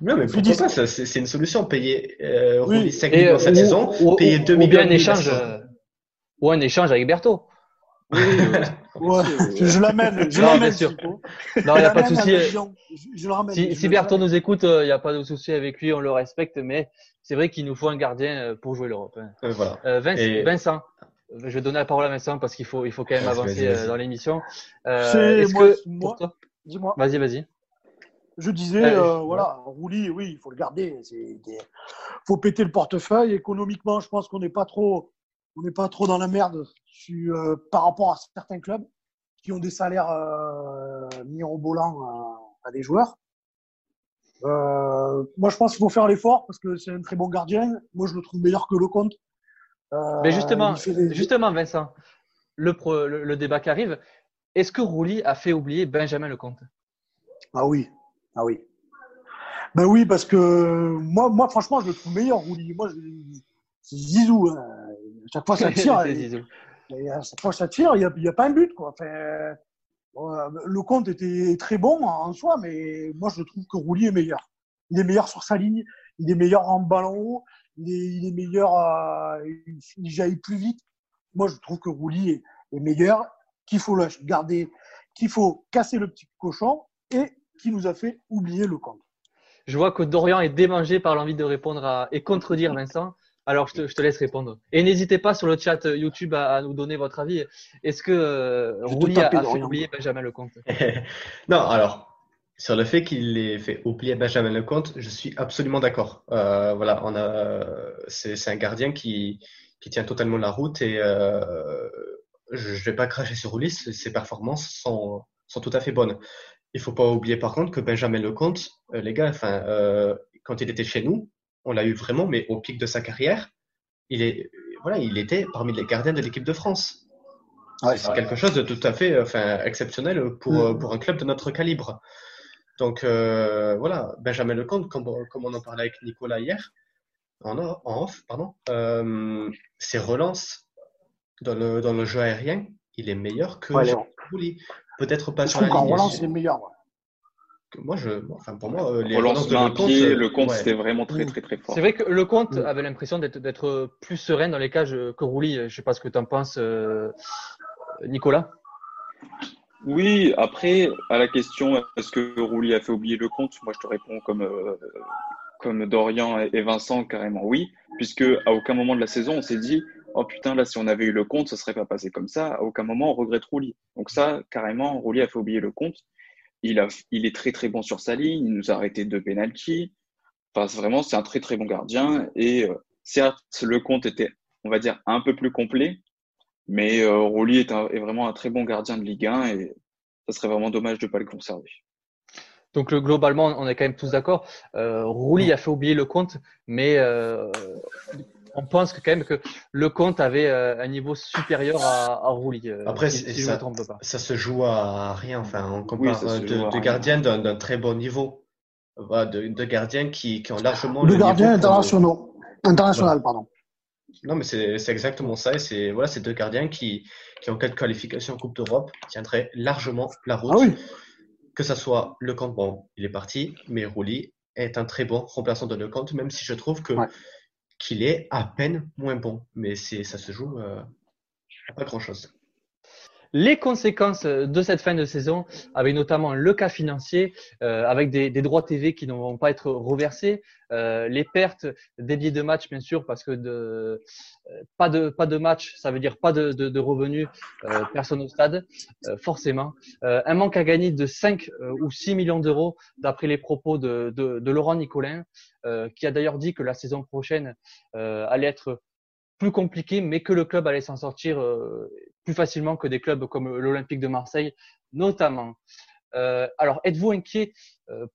Non, mais pourquoi pas, ça, c'est c'est une solution. Payer euh, Oui. Rulli 5 Et, millions cette ou- saison, ou- payer ou- 2 ou millions bien un échange, euh, ou un échange avec Berto. Oui, oui, oui. Ouais. Je, je l'amène. Je Non, l'amène. Non, il n'y a pas de souci. Je, le ramène. Si, si le Berto ramène. nous écoute, il n'y a pas de souci avec lui, on le respecte, mais c'est vrai qu'il nous faut un gardien euh, pour jouer l'Europe. hein. Euh, voilà. Euh, Vince- Et- Vincent, je vais donner la parole à Vincent parce qu'il faut, il faut quand même Vas-y, avancer vas-y, vas-y. euh, dans l'émission. Euh, C'est- Est-ce moi, que moi- pour toi Dis-moi. Vas-y, vas-y. Je disais, Euh, euh, voilà, Rouli, oui, il faut le garder. Il faut péter le portefeuille. Économiquement, je pense qu'on n'est pas trop, on n'est pas trop dans la merde sur, euh, par rapport à certains clubs qui ont des salaires euh, mirobolants à, à des joueurs. Euh, moi, je pense qu'il faut faire l'effort parce que c'est un très bon gardien. Moi, je le trouve meilleur que Lecomte. Euh, Mais justement, des- justement, Vincent, le, pro- le, le débat qui arrive, est-ce que Rouli a fait oublier Benjamin Lecomte? Ah oui, ah oui. Ben oui, parce que moi, moi franchement, je le trouve meilleur, Rouli. Moi, je- c'est Zizou. À chaque fois, ça tire. C'est et, Zizou. et à chaque fois, ça tire. Il n'y a, pas un but, quoi. Enfin, euh, le compte était très bon en soi, mais moi, je trouve que Rouli est meilleur. Il est meilleur sur sa ligne. Il est meilleur en ballon haut. Il est, il est meilleur. euh, il, il jaillit plus vite. Moi, je trouve que Rouli est, est meilleur. Qu'il faut le garder. Qu'il faut casser le petit cochon et qui nous a fait oublier le compte. Je vois que Dorian est démangé par l'envie de répondre à, et contredire Vincent. Alors, je te, je te laisse répondre. Et n'hésitez pas sur le chat euh, YouTube à, à nous donner votre avis. Est-ce que euh, Rouli a, a fait Dorian. oublier Benjamin Lecomte? Non, alors, sur le fait qu'il ait fait oublier Benjamin Lecomte, je suis absolument d'accord. Euh, voilà, on a, c'est, un gardien qui, qui tient totalement la route et euh, je, je vais pas cracher sur Ulysse, ses performances sont, sont tout à fait bonnes. Il faut pas oublier par contre que Benjamin Lecomte, les gars, enfin, quand il était chez nous, on l'a eu vraiment, mais au pic de sa carrière, il est, voilà, il était parmi les gardiens de l'équipe de France. Ouais, C'est quelque chose de tout à fait enfin, exceptionnel pour, Mm. euh, pour un club de notre calibre. Donc euh, voilà, Benjamin Lecomte, comme, comme on en parlait avec Nicolas hier, en, en off, pardon, euh, ses relances dans le, dans le jeu aérien, il est meilleur que Ouais. Peut-être pas Je sur la ligne. relance, il est meilleur. ouais. Moi, je, enfin, pour moi, euh, les relances de Lecomte, pied, euh, le compte ouais. c'était vraiment très Mm. très très fort. C'est vrai que Lecomte Mm. avait l'impression d'être, d'être plus serein dans les cages que Rouli. Je sais pas ce que tu en penses, euh, Nicolas. Oui, après, à la question est-ce que Rouli a fait oublier le compte, moi je te réponds comme, euh, comme Dorian et et Vincent, carrément oui, puisque à aucun moment de la saison on s'est dit oh putain, là si on avait eu le compte, ça serait pas passé comme ça, à aucun moment on regrette Rouli. Donc ça, carrément, Rouli a fait oublier le compte. Il, a, il est très très bon sur sa ligne, il nous a arrêté deux penalties. Enfin, vraiment, c'est un très très bon gardien. Et euh, certes, le compte était, on va dire, un peu plus complet, mais euh, est, vraiment un très bon gardien de Ligue 1 et ça serait vraiment dommage de ne pas le conserver. Donc le- globalement, on est quand même tous d'accord. Euh, Rouli a fait oublier le compte, mais euh, on pense que quand même que le compte avait euh, un niveau supérieur à, à Rouli. euh, Après, si, je ça- me trompe pas. ça se joue à rien. Enfin, on compare se euh, de, gardiens d'un d'un très bon niveau. Voilà, de, de gardiens qui, qui ont largement De le gardiens internationaux. International, pardon. Non, mais c'est exactement ça. Et c'est voilà, ces deux gardiens qui, qui, en cas de qualification en Coupe d'Europe, tiendraient largement la route. Ah oui. Que ça soit Le Camp, bon, il est parti, mais Rouli est un très bon remplaçant de Le Camp, même si je trouve que qu'il est à peine moins bon. Mais c'est ça se joue euh, à pas grand-chose les conséquences de cette fin de saison, avec notamment le cas financier, euh, avec des, droits TV qui ne vont pas être reversés, euh, les pertes des billets de match, bien sûr, parce que euh, pas de match, ça veut dire pas de, revenus, euh, personne au stade, euh, forcément. un manque à gagner de 5 ou 6 millions d'euros, d'après les propos de, Laurent Nicolin, qui a d'ailleurs dit que la saison prochaine allait être plus compliqué, mais que le club allait s'en sortir euh, plus facilement que des clubs comme l'Olympique de Marseille, notamment. Euh, alors, êtes-vous inquiet euh,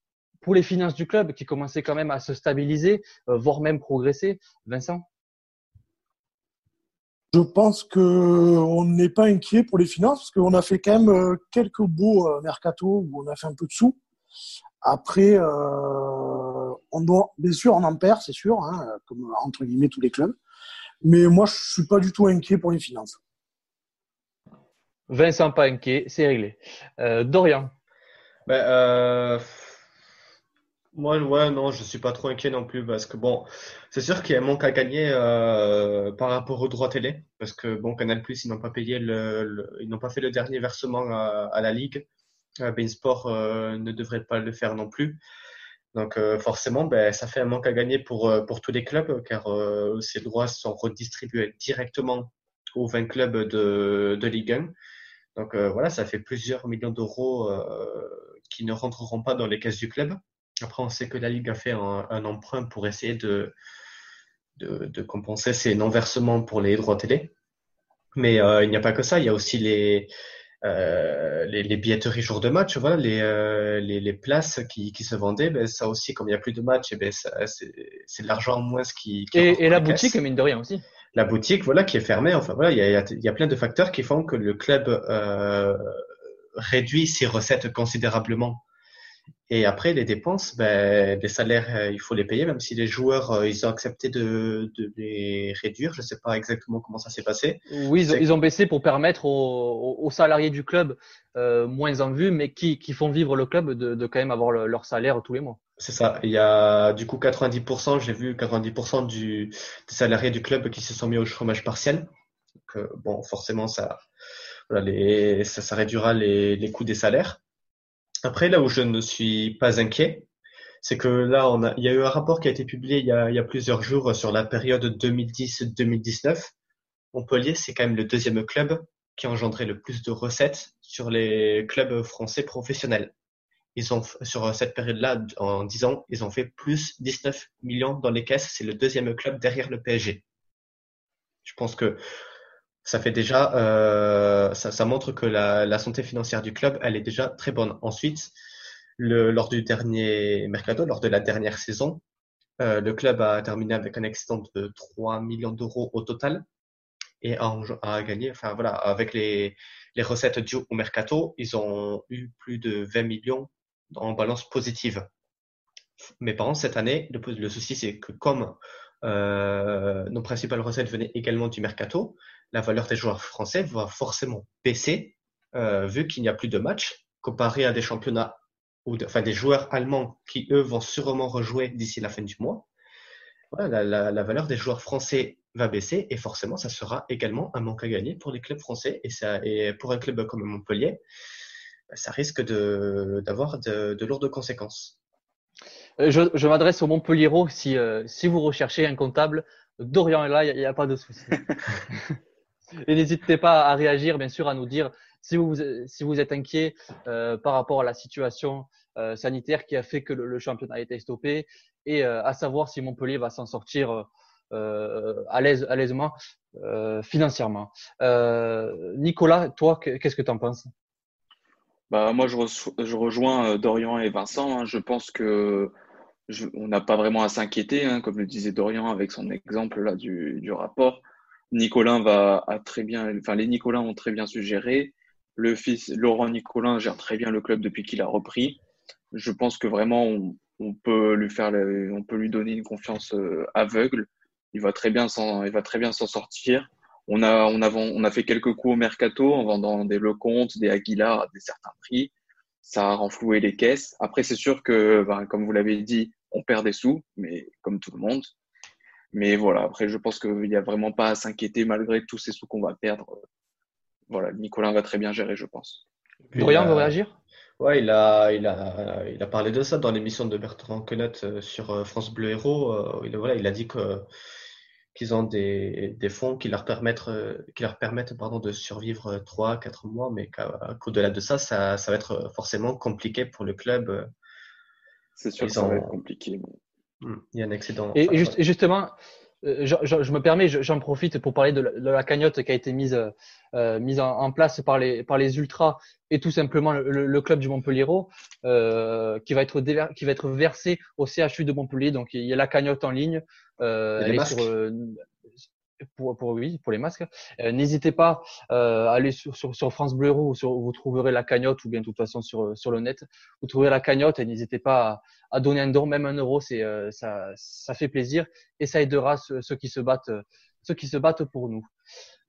pour les finances du club qui commençaient quand même à se stabiliser, voire même progresser, Vincent? Je pense que on n'est pas inquiet pour les finances parce qu'on a fait quand même quelques beaux mercato où on a fait un peu de sous. Après, on doit, bien sûr, on en perd, c'est sûr, hein, comme entre guillemets tous les clubs. Mais moi, je suis pas du tout inquiet pour les finances. Vincent, pas inquiet, c'est réglé. Euh, Dorian ben, euh, Moi, ouais, non, je suis pas trop inquiet non plus parce que bon, c'est sûr qu'il y a un manque à gagner euh, par rapport aux droits télé parce que bon, Canal Plus, ils n'ont pas payé le, ils n'ont pas fait le dernier versement à, à la Ligue. Bein Sport ne devrait pas le faire non plus. Donc euh, forcément, ben, ça fait un manque à gagner pour, euh, pour tous les clubs, car euh, ces droits sont redistribués directement aux 20 clubs de, de Ligue 1. Donc voilà, ça fait plusieurs millions d'euros qui ne rentreront pas dans les caisses du club. Après, on sait que la Ligue a fait un, un emprunt pour essayer de, de, de compenser ces non-versements pour les droits télé. Mais il n'y a pas que ça, il y a aussi les, euh, les, les, billetteries jour de match, voilà, les, euh, les, les, places qui, qui se vendaient, ben, ça aussi, comme il n'y a plus de match, et eh ben, c'est de l'argent en moins qui. qui et, et la boutique, mine de rien aussi. La boutique, voilà, qui est fermée. Enfin, voilà, il y a, plein de facteurs qui font que le club euh, réduit ses recettes considérablement. Et après, les dépenses, ben, les salaires, euh, il faut les payer, même si les joueurs, euh, ils ont accepté de, de les réduire. Je ne sais pas exactement comment ça s'est passé. Oui, ils ont, ils ont, baissé pour permettre aux, aux salariés du club euh, moins en vue, mais qui, qui, font vivre le club, de, de quand même avoir leur salaire tous les mois. C'est ça. Il y a du coup 90%, j'ai vu 90% du, des salariés du club qui se sont mis au chômage partiel. Donc, euh, bon, forcément, ça, voilà, les, ça, ça réduira les, les coûts des salaires. Après, là où je ne suis pas inquiet, c'est que là, on a, il y a eu un rapport qui a été publié il y a, il y a plusieurs jours sur la période 2010-2019. Montpellier, c'est quand même le deuxième club qui a engendré le plus de recettes sur les clubs français professionnels. Ils ont, sur cette période-là, en 10 ans, ils ont fait plus 19 millions dans les caisses. C'est le deuxième club derrière le PSG. Je pense que ça fait déjà, euh, ça, ça, montre que la, la, santé financière du club, elle est déjà très bonne. Ensuite, le, lors du dernier mercato, lors de la dernière saison, euh, le club a terminé avec un excédent de 3 millions d'euros au total et a, a, gagné, enfin voilà, avec les, les recettes dues au mercato, ils ont eu plus de 20 millions en balance positive. Mais par contre, cette année, le, le souci, c'est que comme euh, nos principales recettes venaient également du mercato, la valeur des joueurs français va forcément baisser euh, vu qu'il n'y a plus de matchs comparé à des championnats ou enfin des joueurs allemands qui eux vont sûrement rejouer d'ici la fin du mois. Voilà, la, la, valeur des joueurs français va baisser et forcément ça sera également un manque à gagner pour les clubs français et, ça, et pour un club comme Montpellier, ça risque d'avoir de, de, de lourdes conséquences. Euh, je, je m'adresse au Montpellier si, euh, si vous recherchez un comptable. Dorian est là, il n'y a, a, pas de souci. Et n'hésitez pas à réagir, bien sûr, à nous dire si vous, êtes inquiet euh, par rapport à la situation euh, sanitaire qui a fait que le, championnat a été stoppé et euh, à savoir si Montpellier va s'en sortir à l'aise, à l'aisement financièrement. Nicolas, toi, qu'est-ce que tu en penses? Bah, Moi, je, re je rejoins Dorian et Vincent. Hein. Je pense que on n'a pas vraiment à s'inquiéter, hein, comme le disait Dorian avec son exemple là du rapport. Nicolas va a très bien, enfin les Nicolas ont très bien suggéré. Le fils Laurent Nicolin gère très bien le club depuis qu'il a repris. Je pense que vraiment on, peut lui faire, on peut lui donner une confiance euh, aveugle. il va très bien s'en, il va très bien s'en sortir. On a, on, a, on a fait quelques coups au mercato en vendant des Lecomte, des Aguilar à des certains prix. Ça a renfloué les caisses. Après, c'est sûr que, ben, comme vous l'avez dit, on perd des sous, mais comme tout le monde. Mais voilà, après, je pense qu'il n'y a vraiment pas à s'inquiéter malgré tous ces sous qu'on va perdre. Voilà, Nicolas va très bien gérer, je pense. Dorian veut réagir? Ouais, il a, il a, il a parlé de ça dans l'émission de Bertrand Quenot euh, sur euh, France Bleu Héros. Euh, il, voilà, il a dit que qu'ils ont des, des fonds qui leur permettent, qui leur permettent pardon, de survivre 3 quatre mois, mais qu'au-delà de ça, ça, ça va être forcément compliqué pour le club. C'est sûr que ça va être compliqué. Hmm, il y a un excédent. Et, justement, euh, je, me permets, j'en profite pour parler de la, cagnotte qui a été mise, euh, mise en, place par les, par les ultras et tout simplement le, club du Montpellier euh, qui va être qui va être versé au CHU de Montpellier. Donc il y a la cagnotte en ligne. Euh, elle est sur, euh, pour, pour, oui, pour les masques. Euh, n'hésitez pas euh, à aller sur, sur, sur, France Bleu Héros, vous trouverez la cagnotte, ou bien de toute façon sur, sur le net, vous trouverez la cagnotte et n'hésitez pas à, à, donner un don, même un euro, c'est euh, ça, ça fait plaisir et ça aidera ceux, ceux, qui se battent, ceux qui se battent pour nous.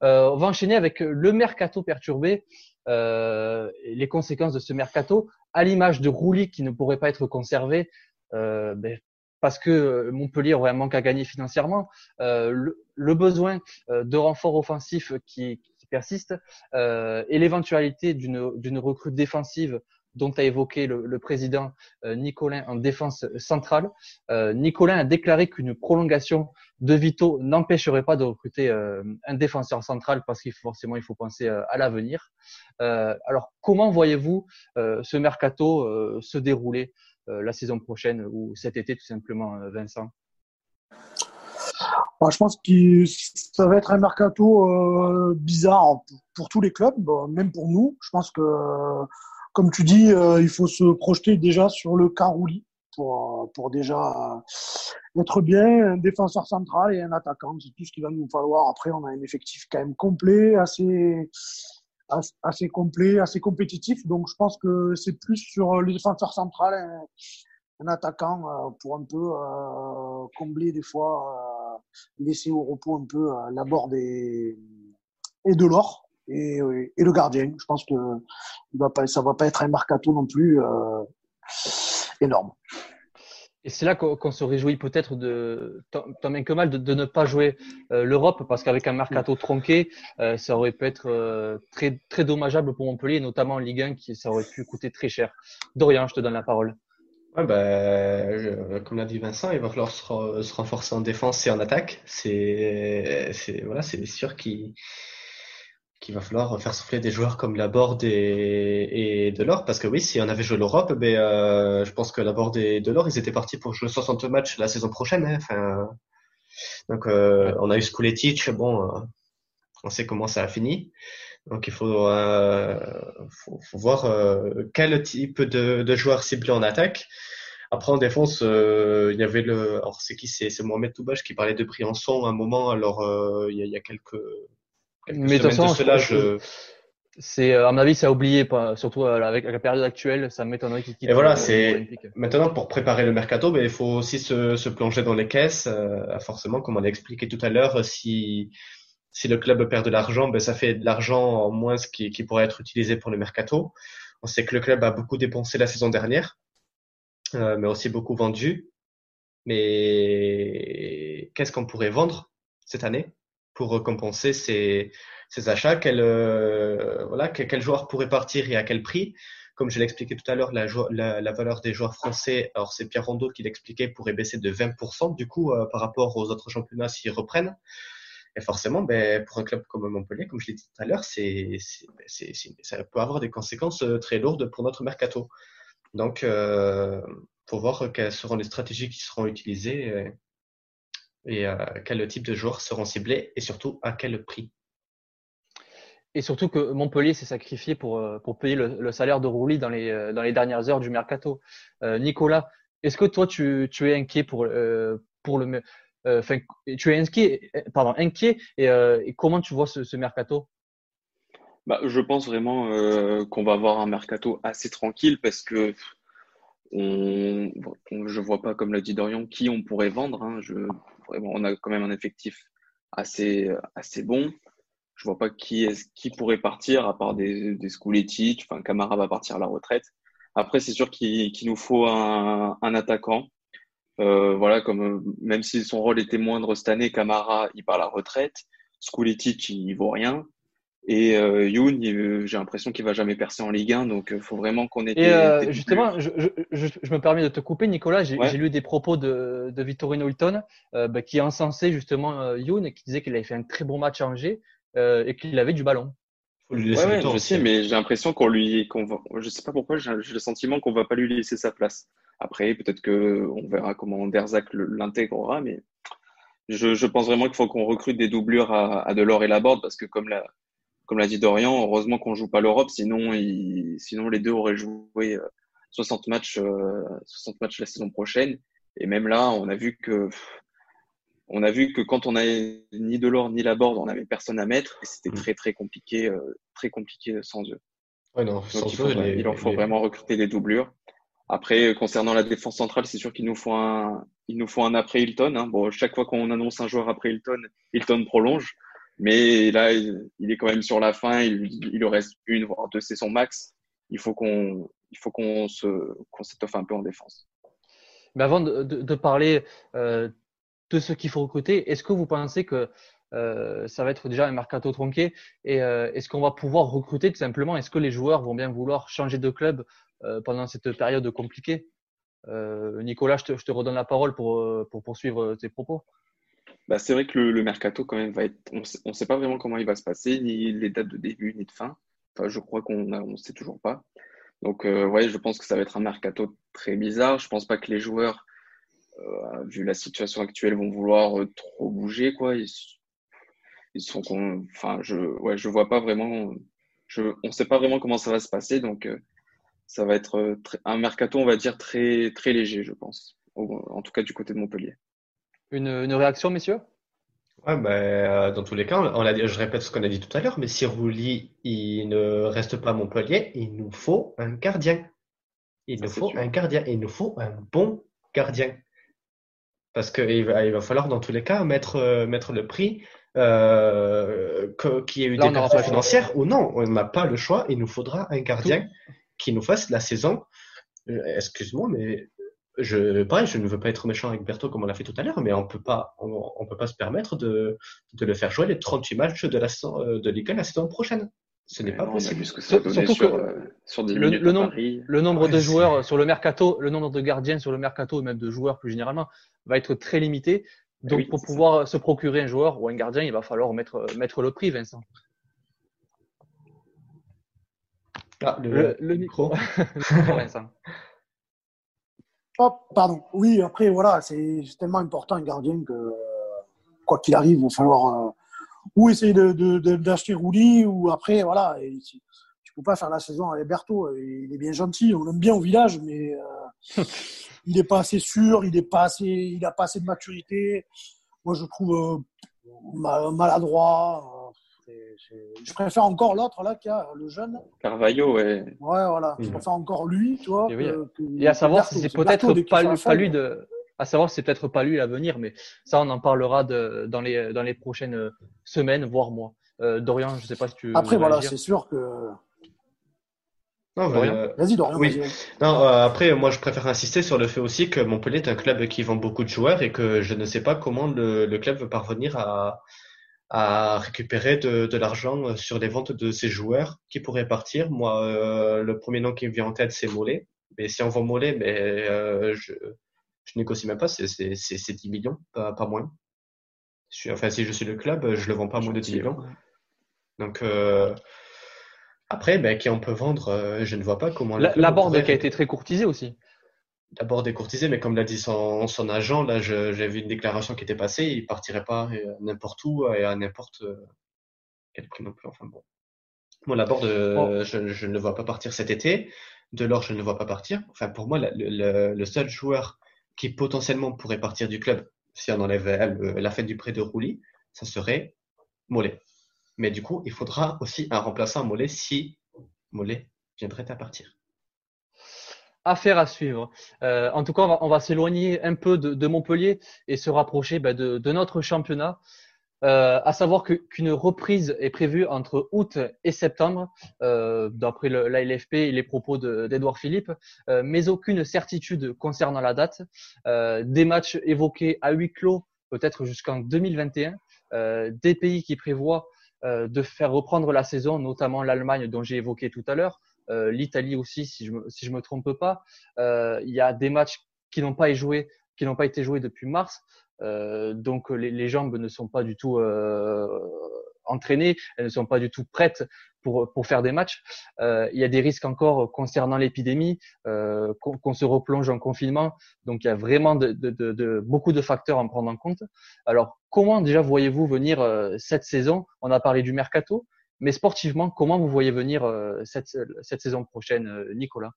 Euh, on va enchaîner avec le mercato perturbé, euh, les conséquences de ce mercato, à l'image de Roulis qui ne pourrait pas être conservé. Euh, ben, parce que euh, Montpellier aurait un manque à gagner financièrement, euh, le, besoin euh, de renfort offensif qui, persiste et l'éventualité d'une recrue défensive dont a évoqué le, président Nicolin en défense centrale. Nicolin a déclaré qu'une prolongation de Vito n'empêcherait pas de recruter un défenseur central parce qu'il forcément il faut penser à l'avenir. alors comment voyez-vous ce mercato se dérouler euh, la saison prochaine ou cet été tout simplement, euh, Vincent? Je pense que ça va être un mercato euh, bizarre pour, tous les clubs, même pour nous. Je pense que, comme tu dis, il faut se projeter déjà sur le Carouli pour, pour déjà être bien, un défenseur central et un attaquant. C'est tout ce qu'il va nous falloir. Après, on a un effectif quand même complet, assez, assez complet, assez compétitif. Donc, je pense que c'est plus sur le défenseur central, un, attaquant euh, pour un peu euh, combler des fois, euh, laisser au repos un peu la bord et de l'or et, et, le gardien. Je pense que il va pas, ça va pas être un mercato non plus énorme. Et c'est là qu'on se réjouit peut-être de tant bien que mal de, ne pas jouer euh, l'Europe parce qu'avec un mercato tronqué, euh, ça aurait pu être euh, très très dommageable pour Montpellier, notamment en Ligue 1, qui ça aurait pu coûter très cher. Dorian, je te donne la parole. Ouais, bah, comme l'a dit Vincent, il va falloir se, se renforcer en défense et en attaque. C'est voilà, c'est sûr qu'il qu'il va falloir faire souffler des joueurs comme Laborde et, et Delors, parce que oui, si on avait joué l'Europe, ben, euh, je pense que Laborde et Delors, ils étaient partis pour jouer 60 matchs la saison prochaine. Hein, enfin, donc, euh, on a eu Skuletic, bon, euh, on sait comment ça a fini. Donc, il faut, euh, faut, faut, voir euh, quel type de, de joueurs cibler en attaque. Après, en défense, euh, il y avait le. Alors, c'est qui C'est Mohamed Toubache qui parlait de Briançon à un moment. Alors, il y, a, il y a quelques mais de toute façon, c'est à mon avis, c'est à oublier, surtout euh, avec la période actuelle, ça m'étonnerait qu'il quitte. Et voilà, c'est maintenant pour préparer le mercato, mais il faut aussi se, se plonger dans les caisses. Euh, forcément, comme on a expliqué tout à l'heure, si si le club perd de l'argent, ben ça fait de l'argent en moins qui, qui pourrait être utilisé pour le mercato. On sait que le club a beaucoup dépensé la saison dernière, euh, mais aussi beaucoup vendu. Mais qu'est-ce qu'on pourrait vendre cette année? Pour récompenser ces, ces achats, quel, euh, voilà, quel, joueur pourrait partir et à quel prix. Comme je l'expliquais tout à l'heure, la, la, la, valeur des joueurs français, alors c'est Pierre Rondeau qui l'expliquait, pourrait baisser de 20% du coup euh, par rapport aux autres championnats s'ils reprennent. Et forcément, ben, pour un club comme Montpellier, comme je l'ai dit tout à l'heure, c'est, ça peut avoir des conséquences euh, très lourdes pour notre mercato. Donc, euh, pour voir quelles seront les stratégies qui seront utilisées et euh, quel type de joueurs seront ciblés et surtout à quel prix. Et surtout que Montpellier s'est sacrifié pour, euh, pour payer le, salaire de Roulis dans les, euh, dans les dernières heures du mercato. Nicolas, est-ce que toi tu, tu, es inquiet pour, pour le enfin, tu es inquiet, pardon, inquiet et, comment tu vois ce, ce mercato? Bah, Je pense vraiment qu'on va avoir un mercato assez tranquille parce que on, je vois pas, comme l'a dit Dorian, qui on pourrait vendre. Hein. Je, on a quand même un effectif assez, assez bon. Je vois pas qui, est, qui pourrait partir à part des, des Enfin, Camara va partir à la retraite. Après, c'est sûr qu'il nous faut un, attaquant. Euh, voilà, comme même si son rôle était moindre cette année, Camara, il part à la retraite. Skuletic, il, vaut rien. Et euh, Youn, j'ai l'impression qu'il va jamais percer en Ligue 1, donc il euh, faut vraiment qu'on ait. Et euh, justement, je, je, je, me permets de te couper, Nicolas. J'ai lu des propos de, de Vittorino Hilton, euh, bah, qui encensait justement euh, Youn et qui disait qu'il avait fait un très bon match à Angers et qu'il avait du ballon. ouais, ouais, je sais, mais j'ai l'impression qu'on lui, qu'on va, je sais pas pourquoi, j'ai le sentiment qu'on va pas lui laisser sa place. Après, peut-être que on verra comment Derzac l'intégrera, mais je, je, pense vraiment qu'il faut qu'on recrute des doublures à, à Delors et Laborde parce que comme l'a comme l'a dit Dorian, heureusement qu'on joue pas l'Europe, sinon il, sinon les deux auraient joué 60 euh, matchs euh, 60 matchs la saison prochaine et même là, on a vu que on a vu que quand on n'avait ni Delors ni Laborde, on n'avait personne à mettre et c'était mm. très très compliqué euh, très compliqué sans eux. Ouais, non, sans il, eux, il en faut vraiment recruter des doublures. Après, concernant la défense centrale, c'est sûr qu'il nous faut un, il nous faut un après Hilton. Hein. Bon, chaque fois qu'on annonce un joueur après Hilton, Hilton prolonge. Mais là, il, est quand même sur la fin. Il, lui reste une, voire deux saisons max. Il faut qu'on, il faut qu'on se, qu'on s'étoffe un peu en défense. Mais avant de, parler euh, de ce qu'il faut recruter, est-ce que vous pensez que euh, ça va être déjà un mercato tronqué et euh, est-ce qu'on va pouvoir recruter tout simplement? Est-ce que les joueurs vont bien vouloir changer de club pendant cette période compliquée? Nicolas, je te, redonne la parole pour poursuivre tes propos. Bah, c'est vrai que le, le, mercato, quand même, va être. On ne sait pas vraiment comment il va se passer, ni les dates de début, ni de fin. Enfin, je crois qu'on ne sait toujours pas. Donc, euh, ouais, je pense que ça va être un mercato très bizarre. Je pense pas que les joueurs, euh, vu la situation actuelle, vont vouloir euh, trop bouger, quoi. Ils, ils sont. Enfin, je, ouais, je vois pas vraiment. Je, on ne sait pas vraiment comment ça va se passer. Donc, ça va être euh, un mercato, on va dire, très, très léger, je pense. En tout cas, du côté de Montpellier. Une, une réaction, messieurs? Ouais, ben, dans tous les cas, on a, je répète ce qu'on a dit tout à l'heure, mais si Rouli il ne reste pas à Montpellier, il nous faut un gardien. Il nous faut un gardien. Il nous faut un bon gardien. Parce qu'il va, il va falloir, dans tous les cas, mettre, euh, mettre le prix, euh, qu'il y ait eu des pertes financières ou non. On n'a pas le choix. Il nous faudra un gardien qui nous fasse la saison. Euh, excuse-moi, mais je, pareil, je ne veux pas être méchant avec Berto comme on l'a fait tout à l'heure, mais on peut pas, on, on, peut pas se permettre de, de le faire jouer les 38 matchs de la euh, de Ligue 1 la saison prochaine. Ce n'est pas possible. Que Surtout sur, que euh, sur des le, le, nombre, le nombre de joueurs sur le mercato, le nombre de gardiens sur le mercato et même de joueurs plus généralement va être très limité. Donc, oui, pour pouvoir ça. se procurer un joueur ou un gardien, il va falloir mettre, mettre le prix, Vincent. Ah, le, le, micro. oh, pardon. Oui, après, voilà, c'est tellement important un gardien que, quoi qu'il arrive, il va falloir euh, ou essayer d'acheter de, de, Rouli, ou après, voilà. Et, tu peux pas faire la saison avec Berthaud. Il est bien gentil, on l'aime bien au village, mais euh, il n'est pas assez sûr, il n'a pas, assez, il a pas assez de maturité. Moi, je trouve euh, maladroit je préfère encore l'autre là qui a le jeune. Carvalho, ouais. Ouais, voilà. Je mmh. préfère encore lui, tu vois. Et, et à savoir si c'est peut-être pas, pas lui de. À savoir c'est peut-être pas lui l'avenir, mais ça on en parlera de, dans les dans les prochaines semaines, voire mois. Euh, Dorian, je sais pas si tu. Après voilà, c'est sûr que. Non, euh, vas-y, Dorian. Oui. Non, euh, après, moi, je préfère insister sur le fait aussi que Montpellier est un club qui vend beaucoup de joueurs et que je ne sais pas comment le, le club veut parvenir à, à récupérer de, de l'argent euh, sur les ventes de ces joueurs qui pourraient partir. Moi, euh, le premier nom qui me vient en tête, c'est Mollet. Mais si on vend Mollet, mais euh, je, je négocie même pas, c'est 10 millions, pas, pas moins. Je enfin, si je suis le club, je le vends pas moins de 10 millions. Donc, euh, après, ben, qui on peut vendre, je ne vois pas comment. La, la board qui a été très courtisée aussi d'abord décourtisé, mais comme l'a dit son, son agent, là, j'ai vu une déclaration qui était passée, il partirait pas euh, n'importe où et à n'importe euh, quel prix non plus. Enfin bon. Moi, Laborde, oh. je, je, ne le vois pas partir cet été. Delors, je ne le vois pas partir. Enfin, pour moi, le, le, le, seul joueur qui potentiellement pourrait partir du club, si on enlève la fête du prêt de Rouli, ça serait Mollet. Mais du coup, il faudra aussi un remplaçant à Mollet si Mollet viendrait à partir. Affaire à suivre. Euh, en tout cas, on va, s'éloigner un peu de, Montpellier et se rapprocher bah, de, notre championnat. Euh, à savoir qu'une reprise est prévue entre août et septembre, euh, d'après la LFP et les propos d'Edouard Philippe, euh, mais aucune certitude concernant la date. Euh, des matchs évoqués à huis clos, peut-être jusqu'en 2021. Euh, des pays qui prévoient de faire reprendre la saison, notamment l'Allemagne dont j'ai évoqué tout à l'heure, l'Italie aussi, si je me, si je me trompe pas. il y a des matchs qui n'ont pas, joué, qui n'ont pas été joués depuis mars. Euh, donc les, les, jambes ne sont pas du tout euh, entraînées, elles ne sont pas du tout prêtes pour, pour faire des matchs. Euh, il y a des risques encore concernant l'épidémie, euh, qu'on se replonge en confinement. Donc il y a vraiment de, de, de, de, beaucoup de facteurs à en prendre en compte. Alors comment déjà voyez-vous venir euh, cette saison? On a parlé du mercato, mais sportivement, comment vous voyez venir cette, cette saison prochaine, Nicolas?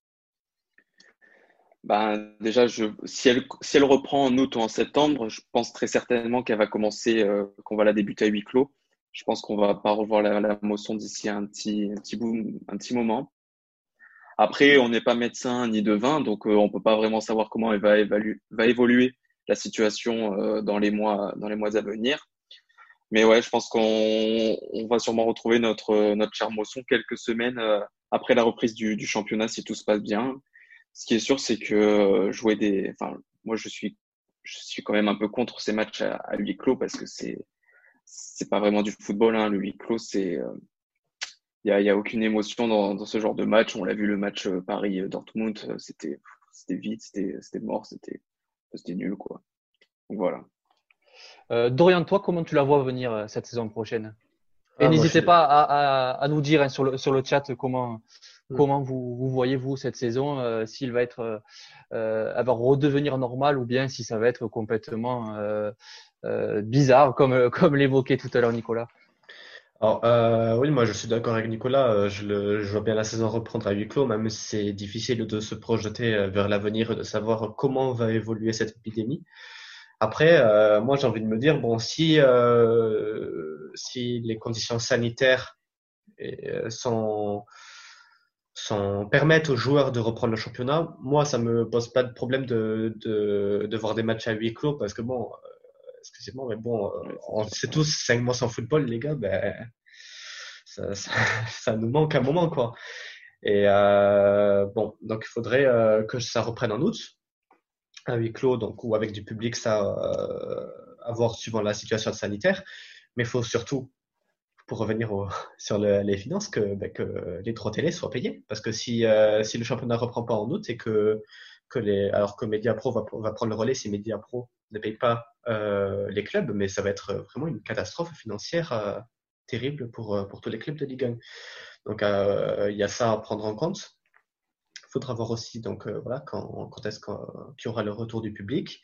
Ben, déjà, si, elle, si elle reprend en août ou en septembre, je pense très certainement qu'elle va commencer, euh, qu'on va la débuter à huis clos. Je pense qu'on va pas revoir la, la motion d'ici un petit, un, petit bout, un petit moment. Après, on n'est pas médecin ni devin, donc euh, on peut pas vraiment savoir comment elle va, va évoluer la situation euh, dans, les mois, dans les mois à venir. Mais ouais, je pense qu'on on va sûrement retrouver notre, notre cher Mosson quelques semaines euh, après la reprise du, du championnat si tout se passe bien. Ce qui est sûr, c'est que euh, jouer des, enfin, moi je suis, je suis quand même un peu contre ces matchs à, huis clos parce que c'est, c'est pas vraiment du football. Hein. Le huis clos, c'est, il euh, y a, y a aucune émotion dans, dans ce genre de match. On l'a vu le match euh, Paris-Dortmund, c'était, c'était vite, c'était, c'était mort, c'était, c'était nul quoi. Donc voilà. Euh, Dorian, toi, comment tu la vois venir cette saison prochaine? Et ah, n'hésitez pas à, à, à, nous dire hein, sur, le, sur le chat comment, Mm. Comment vous, vous voyez-vous cette saison euh, S'il va être, euh, euh, va redevenir normal ou bien si ça va être complètement euh, euh bizarre, comme, comme l'évoquait tout à l'heure Nicolas alors, euh, oui, moi je suis d'accord avec Nicolas. Je, le, je vois bien la saison reprendre à huis clos, même si c'est difficile de se projeter vers l'avenir, de savoir comment va évoluer cette épidémie. Après, euh, moi j'ai envie de me dire, bon, si, euh, si les conditions sanitaires sont, sans permettre aux joueurs de reprendre le championnat, moi, ça me pose pas de problème de, de, de voir des matchs à huis clos parce que bon, euh, excusez-moi, mais bon, euh, on sait tous, cinq mois sans football, les gars, ben, ça, ça, ça nous manque un moment, quoi. Et euh, bon, donc il faudrait euh, que ça reprenne en août, à huis clos, ou avec du public, ça euh, à voir suivant la situation sanitaire. Mais il faut surtout pour revenir sur le, les finances, que, ben, que les trois télés soient payés. Parce que si, euh, si le championnat reprend pas en août et que, alors que Mediapro va, va prendre le relais si Mediapro ne paye pas euh, les clubs, mais ça va être vraiment une catastrophe financière terrible pour, tous les clubs de Ligue 1. Donc il y a ça à prendre en compte. Il faudra voir aussi donc voilà quand, quand est-ce qu'il y aura le retour du public.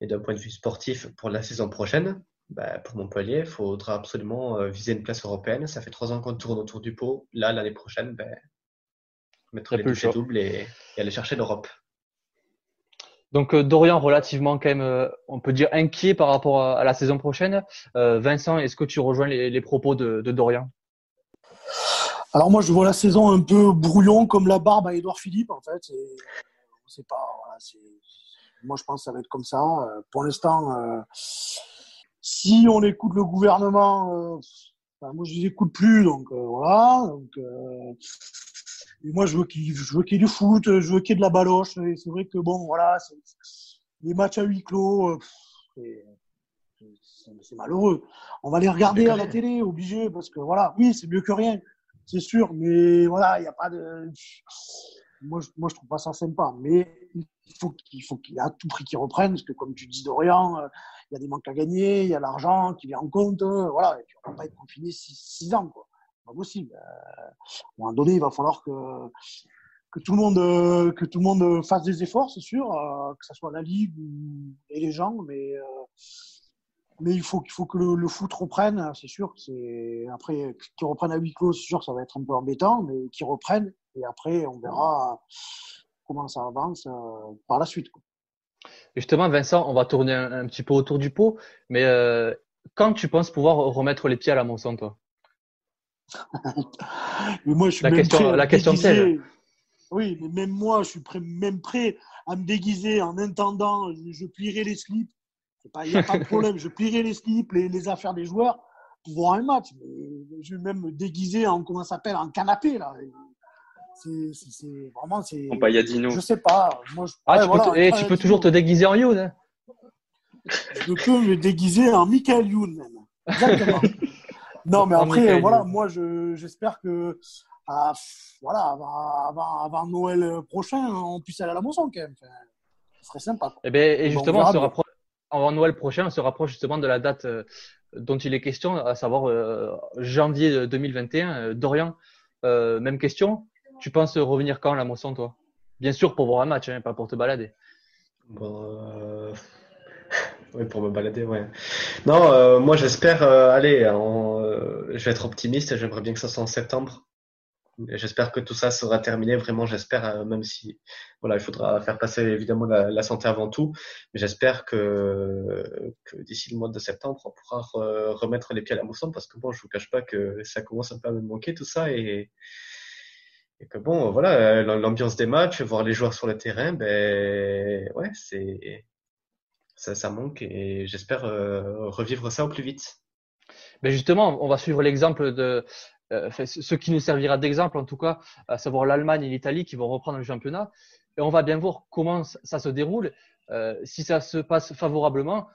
Et d'un point de vue sportif pour la saison prochaine, bah, pour Montpellier, il faudra absolument euh, viser une place européenne. Ça fait trois ans qu'on tourne autour du pot. Là, l'année prochaine, ben, mettre les doubles doubles et, et, aller chercher l'Europe. Donc euh, Dorian, relativement quand même, euh, on peut dire inquiet par rapport à, la saison prochaine. Vincent, est-ce que tu rejoins les, les propos de, de, Dorian? Alors moi, je vois la saison un peu brouillon comme la barbe à Edouard Philippe en fait. C'est pas, voilà, moi je pense que ça va être comme ça. Pour l'instant si on écoute le gouvernement, euh, enfin, moi je les écoute plus, donc euh, voilà. Donc, euh, et moi je veux qu'il je veux qu'il y ait du foot, je veux qu'il y ait de la baloche. C'est vrai que bon, voilà, les matchs à huis clos, c'est malheureux. On va les regarder à la télé, obligé, parce que voilà, oui, c'est mieux que rien, c'est sûr, mais voilà, il n'y a pas de. Moi, je, moi, je trouve pas ça sympa, mais il faut qu'il faut qu'il à tout prix qu'ils reprennent, parce que comme tu dis Dorian, il y a des manques à gagner, il y a l'argent qui vient en compte, euh, voilà, et puis on va pas être confiné six, ans, quoi. Pas possible. Euh, à un moment donné, il va falloir que que tout le monde euh, que tout le monde fasse des efforts, c'est sûr, que ce soit la ligue et les gens, mais mais il faut qu'il faut que le, le, foot reprenne, c'est sûr. C'est après qu'ils reprennent à huis clos, c'est sûr, ça va être un peu embêtant, mais qu'ils reprennent et après on verra comment ça avance par la suite. Quoi. Justement, Vincent, on va tourner un, petit peu autour du pot, mais euh, quand tu penses pouvoir remettre les pieds à la Monsanto mais moi, je suis la question, la question Oui, mais même moi, je suis prêt, même prêt à me déguiser en intendant, je, je plierai les slips. Il n'y a pas de problème, je plierai les slips, les, les, affaires des joueurs pour voir un match. Mais je vais même me déguiser en, comment ça s'appelle, en canapé, là. C'est vraiment, c'est. Je sais pas. Moi, je, ah, tu, voilà, peux, et tu peux toujours te déguiser en Youn. Hein. Je peux me déguiser en Michael Youn, même. Exactement. non, mais après, voilà, moi, j'espère que voilà, avant, avant, avant, Noël prochain, on puisse aller à la moisson quand même. Enfin, ce serait sympa. Quoi. Et, ben, et justement, on se rapproche, avant Noël prochain, on se rapproche justement de la date euh, dont il est question, à savoir euh, janvier 2021. Euh, Dorian, euh, même question? Tu penses revenir quand la moisson, toi? Bien sûr, pour voir un match, hein, pas pour te balader. Oui, pour me balader, ouais. Non, moi j'espère, allez, en, je vais être optimiste, j'aimerais bien que ça soit en septembre. J'espère que tout ça sera terminé, vraiment, j'espère, euh, même si voilà, il faudra faire passer évidemment la, santé avant tout, mais j'espère que, que d'ici le mois de septembre, on pourra remettre les pieds à la mousson, parce que bon, je vous cache pas que ça commence un peu à me manquer tout ça, et, et que bon, voilà, l'ambiance des matchs, voir les joueurs sur le terrain, ben ouais, c'est ça, ça manque, et j'espère euh, revivre ça au plus vite. Mais justement, on va suivre l'exemple de euh, ce qui nous servira d'exemple en tout cas, à savoir l'Allemagne et l'Italie qui vont reprendre le championnat. Et on va bien voir comment ça se déroule. Euh, si ça se passe favorablement,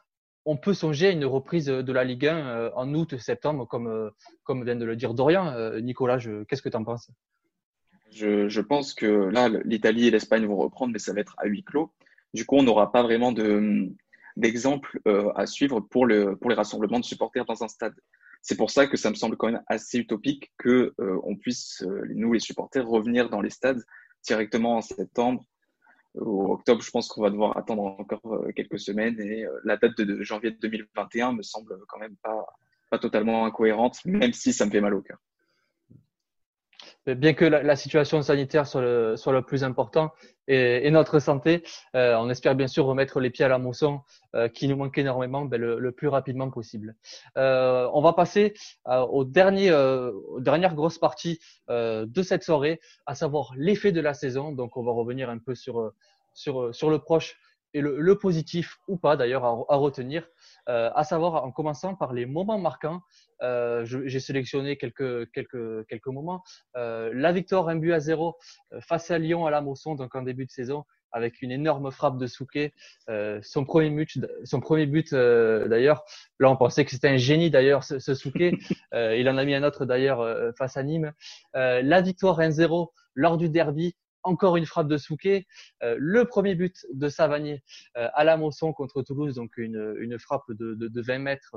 on peut songer à une reprise de la Ligue 1 euh, en août, septembre, comme, vient de le dire Dorian. Nicolas, qu'est-ce que tu en penses? Je, pense que là, l'Italie et l'Espagne vont reprendre, mais ça va être à huis clos. Du coup, on n'aura pas vraiment d'exemple à suivre pour les rassemblements de supporters dans un stade. C'est pour ça que ça me semble quand même assez utopique que euh, on puisse, euh, nous les supporters, revenir dans les stades directement en septembre ou octobre. Je pense qu'on va devoir attendre encore euh, quelques semaines et la date de, janvier 2021 me semble quand même pas, pas totalement incohérente, même si ça me fait mal au cœur bien que la, situation sanitaire soit le, plus important et, notre santé, euh, on espère bien sûr remettre les pieds à la mousson euh, qui nous manque énormément ben, le, plus rapidement possible. Euh, on va passer euh, au dernier, euh, aux dernières grosses parties de cette soirée, à savoir l'effet de la saison. Donc on va revenir un peu sur, sur, sur le proche et le, le positif ou pas d'ailleurs à, à, retenir, à savoir en commençant par les moments marquants euh, J'ai sélectionné quelques, quelques, quelques moments. Euh, la victoire, un but à zéro euh, face à Lyon à la Mosson, donc en début de saison, avec une énorme frappe de Souquet. Euh, son premier but, son premier but euh, d'ailleurs. Là, on pensait que c'était un génie d'ailleurs, ce, ce Souquet. il en a mis un autre d'ailleurs face à Nîmes. la victoire 1-0 lors du derby encore une frappe de Souquet, euh, le premier but de Savanier euh, à la Mosson contre Toulouse, donc une, une frappe de, de, de, 20 mètres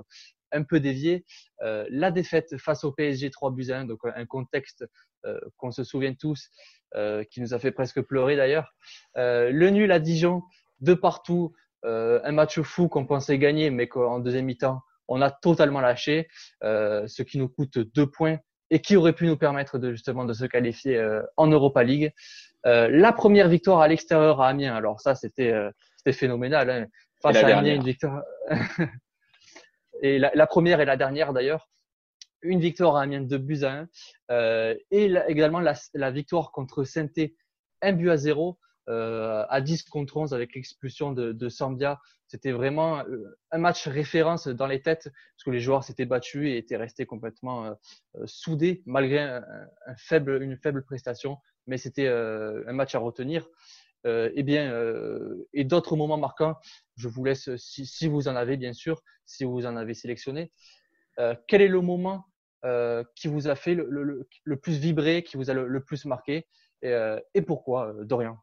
un peu déviée. Euh, la défaite face au PSG 3 buts 1, donc un contexte euh, qu'on se souvient tous, qui nous a fait presque pleurer d'ailleurs. le nul à Dijon, de partout, un match fou qu'on pensait gagner, mais qu'en deuxième mi-temps, on a totalement lâché, ce qui nous coûte deux points et qui aurait pu nous permettre de justement de se qualifier en Europa League. Euh, la première victoire à l'extérieur à Amiens, alors ça c'était euh, c'était phénoménal. Hein. Face à Amiens, une victoire. et la, la, première et la dernière d'ailleurs, une victoire à Amiens de buts à 1. Euh, et également la, la, victoire contre saint un but à 0 euh, à 10 contre 11 avec l'expulsion de, de Sambia. C'était vraiment euh, un match référence dans les têtes parce que les joueurs s'étaient battus et étaient restés complètement euh, soudés malgré un, un, faible, une faible prestation mais c'était euh, un match à retenir. Euh, eh bien, euh, et d'autres moments marquants, je vous laisse, si, vous en avez bien sûr, si vous en avez sélectionné. quel est le moment qui vous a fait le, plus vibrer, qui vous a le, plus marqué, et, pourquoi, Dorian?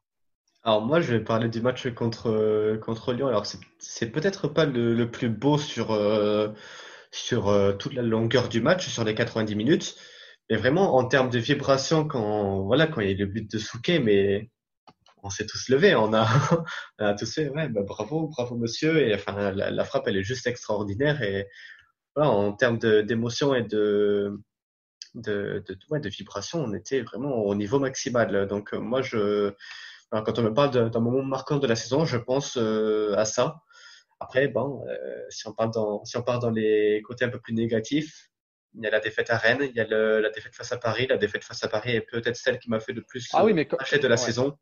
Alors moi, je vais parler du match contre Lyon. Alors c'est peut-être pas le, plus beau sur sur toute la longueur du match, sur les 90 minutes, mais vraiment, en termes de vibration, quand, voilà, quand il y a eu le but de Souquet, mais on s'est tous levés, on a, tous fait, ouais, bah, bravo, bravo monsieur, et enfin, la, frappe, elle est juste extraordinaire, et voilà, en termes d'émotion et de, de, de, de vibration, on était vraiment au niveau maximal. Donc, moi, je, quand on me parle d'un moment marquant de la saison, je pense euh, à ça. Après, bon, euh, si on parle dans, si on part dans les côtés un peu plus négatifs, il y a la défaite à Rennes, il y a le, la défaite face à Paris. La défaite face à Paris est peut-être celle qui m'a fait le plus ah oui, mais quand... de la saison.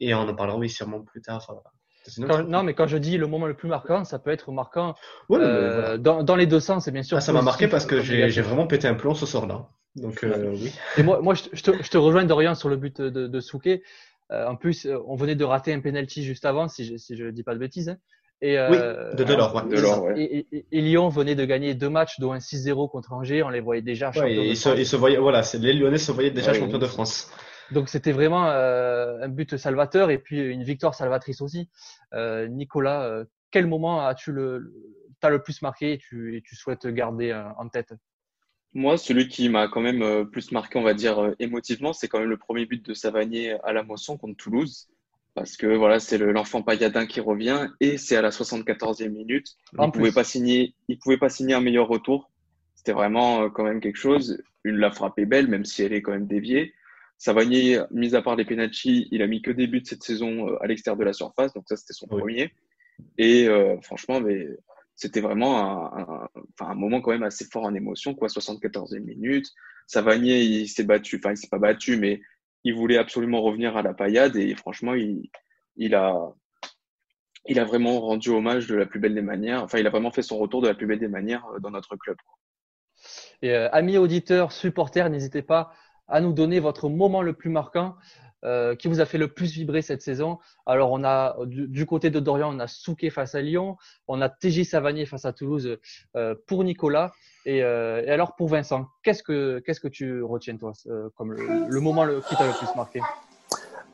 Et on en parlera, oui, sûrement plus tard. Quand, non, mais quand je dis le moment le plus marquant, ça peut être marquant euh, dans, dans, les deux sens, bien sûr. Ah, ça m'a marqué parce que j'ai vraiment pété un plomb ce soir-là. Donc, euh, oui. Et moi, moi je, te, je, te, rejoins Dorian sur le but de, de Souquet. Euh, en plus, on venait de rater un penalty juste avant, si je, si je dis pas de bêtises. Hein. Et, oui, euh, de Delors, ouais. Delors ouais. Et, et, et, Lyon venait de gagner deux matchs, dont un 6-0 contre Angers. On les voyait déjà champions. Ouais, et, se, se voyaient, voilà, les Lyonnais se voyaient déjà champions de France. Donc c'était vraiment euh, un but salvateur et puis une victoire salvatrice aussi. Euh, Nicolas, quel moment as-tu le, t'as le plus marqué et tu, et tu souhaites garder euh, en tête? Moi, celui qui m'a quand même plus marqué, on va dire émotivement, c'est quand même le premier but de Savanier à la Mosson contre Toulouse. Parce que voilà, c'est l'enfant Payadin qui revient et c'est à la 74e minute. Il ne pouvait pas signer, il pouvait pas signer un meilleur retour. C'était vraiment quand même quelque chose. Une la frappe est belle, même si elle est quand même déviée. Savanier, mis à part les penalties, il a mis que des buts cette saison euh, à l'extérieur de la surface, donc ça c'était son premier. Et euh, franchement, mais c'était vraiment un, un, un, moment quand même assez fort en émotion, quoi. 74e minute. Savanier, il s'est battu, enfin il s'est pas battu, mais il voulait absolument revenir à la paillade et franchement, il, a, il a vraiment rendu hommage de la plus belle des manières. Enfin, il a vraiment fait son retour de la plus belle des manières euh, dans notre club. Euh, amis auditeurs, supporters, n'hésitez pas à nous donner votre moment le plus marquant euh, qui vous a fait le plus vibrer cette saison. Alors, on a du, côté de Dorian, on a Souquet face à Lyon, on a TJ Savanier face à Toulouse pour Nicolas. Et, euh, et, alors pour Vincent, qu'est-ce que qu'est-ce que tu retiens toi comme le, moment le, qui t'a le plus marqué?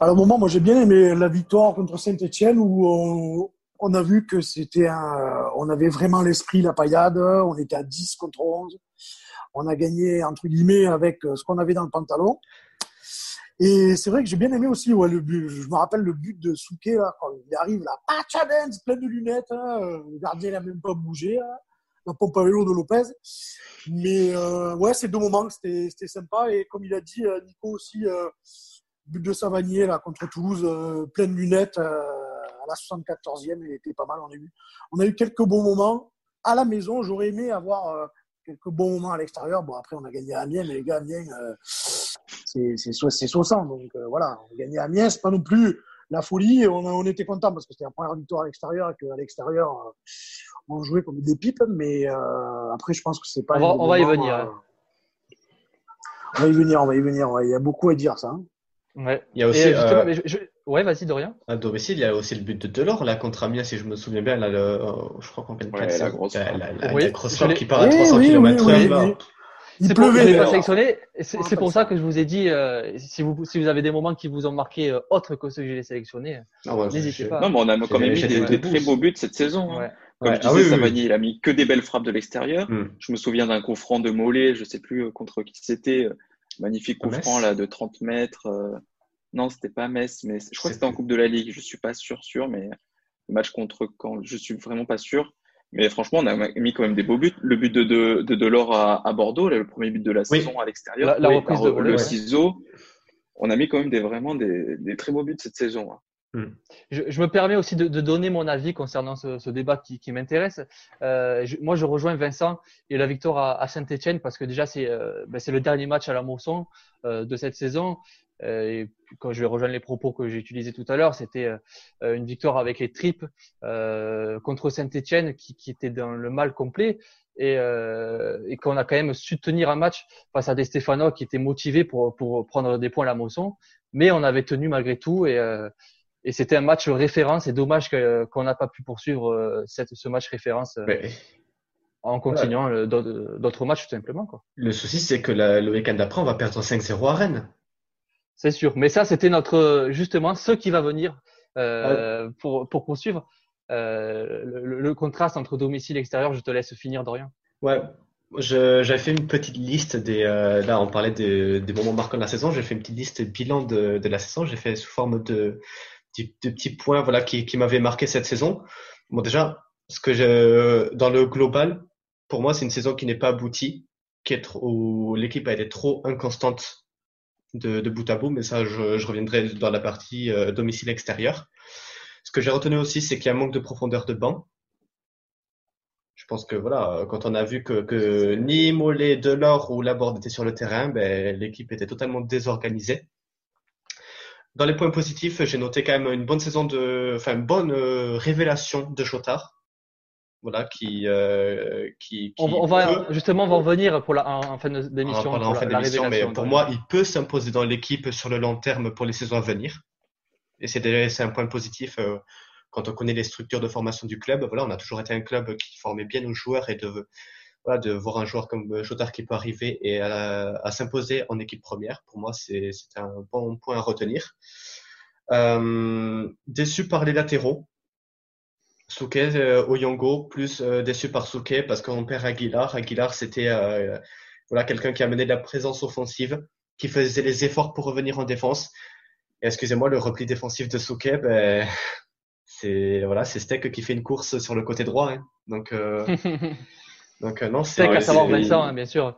Alors, moment, moi j'ai bien aimé la victoire contre Saint-Etienne où on, a vu que c'était un, on avait vraiment l'esprit, la paillade, on était à 10 contre 11 on a gagné entre guillemets avec euh, ce qu'on avait dans le pantalon. Et c'est vrai que j'ai bien aimé aussi le but. Je me rappelle le but de Souquet quand il arrive là, pas challenge, plein de lunettes. Hein, le gardien n'a même pas bougé. Hein, la pompe à vélo de Lopez. Mais euh, ouais, ces deux moments, c'était sympa. Et comme il a dit euh, Nico aussi, euh, but de Savanier là contre Toulouse, euh, plein de lunettes à la 74e, il était pas mal. On a eu, on a eu quelques bons moments à la maison. J'aurais aimé avoir quelques bons moments à l'extérieur. Bon, après, on a gagné à Amiens, mais les gars, Amiens, euh, c'est 60. Donc euh, voilà, on a gagné à Amiens, c'est pas non plus la folie. On, on était content parce que c'était la première victoire à l'extérieur et qu'à l'extérieur, euh, on jouait comme des pipes. Mais euh, après, je pense que c'est pas. On va, on va y venir. Euh, on va y venir, on va y venir. Ouais. Il y a beaucoup à dire, ça. Hein. Ouais. Il y a aussi. Euh, je, je... Ouais, vas-y, Dorian. À domicile, il y a aussi le but de Delors, là, contre Amiens, si je me souviens bien. Là, le, je crois qu'on gagne ouais, la grosse la, la, la, oui, la grosse frappe qui part à 300 oui, km oui, oui, Il pleuvait. Pour, pas sélectionné. C'est pour ça que je vous ai dit, euh, si vous si vous avez des moments qui vous ont marqué euh, autres que ceux que j'ai sélectionnés, ah ouais, n'hésitez pas. Non, mais on a quand même mis des, des, très beaux buts cette saison. Hein. Comme Ouais. je Ah disais, oui, Savanier, il a mis que des belles frappes de l'extérieur. Hmm. Je me souviens d'un coup franc de Mollet, je sais plus euh, contre qui c'était. Magnifique coup Metz franc là de 30 mètres. euh, Non, c'était pas Metz, mais je crois que c'était en Coupe de la Ligue. Je suis pas sûr, sûr, mais le match contre quand je suis vraiment pas sûr. Mais franchement, on a mis quand même des beaux buts. Le but de, de, de Delors à, à Bordeaux, là, le premier but de la Oui. saison à l'extérieur. La- la Oui, reprise de le ouais. ciseau. On a mis quand même des, vraiment des, des très beaux buts cette saison. hein. Je, je me permets aussi de, de donner mon avis concernant ce, ce débat qui, qui m'intéresse. Euh, moi, je rejoins Vincent et la victoire à, à Saint-Etienne parce que déjà, c'est euh, ben, c'est le dernier match à la Mosson euh, de cette saison. Euh, et quand je vais rejoindre les propos que j'ai utilisés tout à l'heure, c'était euh, une victoire avec les tripes euh, contre Saint-Etienne qui, qui était dans le mal complet et, euh, et qu'on a quand même su tenir un match face à des Stéphanois qui étaient motivés pour, pour prendre des points à la Mosson. Mais on avait tenu malgré tout et euh, et c'était un match référence. C'est dommage qu'on n'a pas pu poursuivre euh, cette, ce match référence euh, Mais en continuant d'autres matchs tout simplement. quoi. le souci, c'est que la- le week-end d'après, on va perdre 5-0 à Rennes. C'est sûr. Mais ça, c'était notre justement ce qui va venir euh, pour, pour poursuivre euh, le, le contraste entre domicile et extérieur. Je te laisse finir, Dorian. Ouais, j'avais fait une petite liste des. euh, là, on parlait des, des moments marquants de la saison. J'ai fait une petite liste bilan de, de la saison. J'ai fait sous forme de, de, de petits points, voilà, qui, qui m'avaient marqué cette saison. Bon, déjà, ce que je, dans le global, pour moi, c'est une saison qui n'est pas aboutie, qui est trop, où l'équipe a été trop inconstante de, bout à bout. Mais ça, je, reviendrai dans la partie euh, domicile extérieur. Ce que j'ai retenu aussi, c'est qu'il y a un manque de profondeur de banc. Je pense que voilà, quand on a vu que, que ni Mollet, Delors ou Laborde étaient sur le terrain, ben, l'équipe était totalement désorganisée. Dans les points positifs, j'ai noté quand même une bonne saison de, enfin, bonne euh, révélation de Chotard. Voilà, qui, euh, qui, qui On, va- justement on va en revenir pour la en, en fin en d'émission. en pour fin d'émission, mais révélation, pour moi, il peut s'imposer dans l'équipe sur le long terme pour les saisons à venir. Et c'est déjà c'est un point positif euh, quand on connaît les structures de formation du club. Voilà, on a toujours été un club qui formait bien nos joueurs et de voilà, de voir un joueur comme Jotard qui peut arriver et à, à s'imposer en équipe première. Pour moi, c'est c'est un bon point à retenir. Euh, déçu par les latéraux. Souquet, euh, Oyongo, plus euh, déçu par Souquet parce qu'on perd Aguilar. Aguilar, c'était euh, voilà, quelqu'un qui amenait de la présence offensive, qui faisait les efforts pour revenir en défense. Et excusez-moi, le repli défensif de Souquet, ben, c'est voilà, c'est Steak qui fait une course sur le côté droit. hein. Donc, euh, donc euh, non, c'est qu'à ouais, savoir Vincent, hein, bien sûr.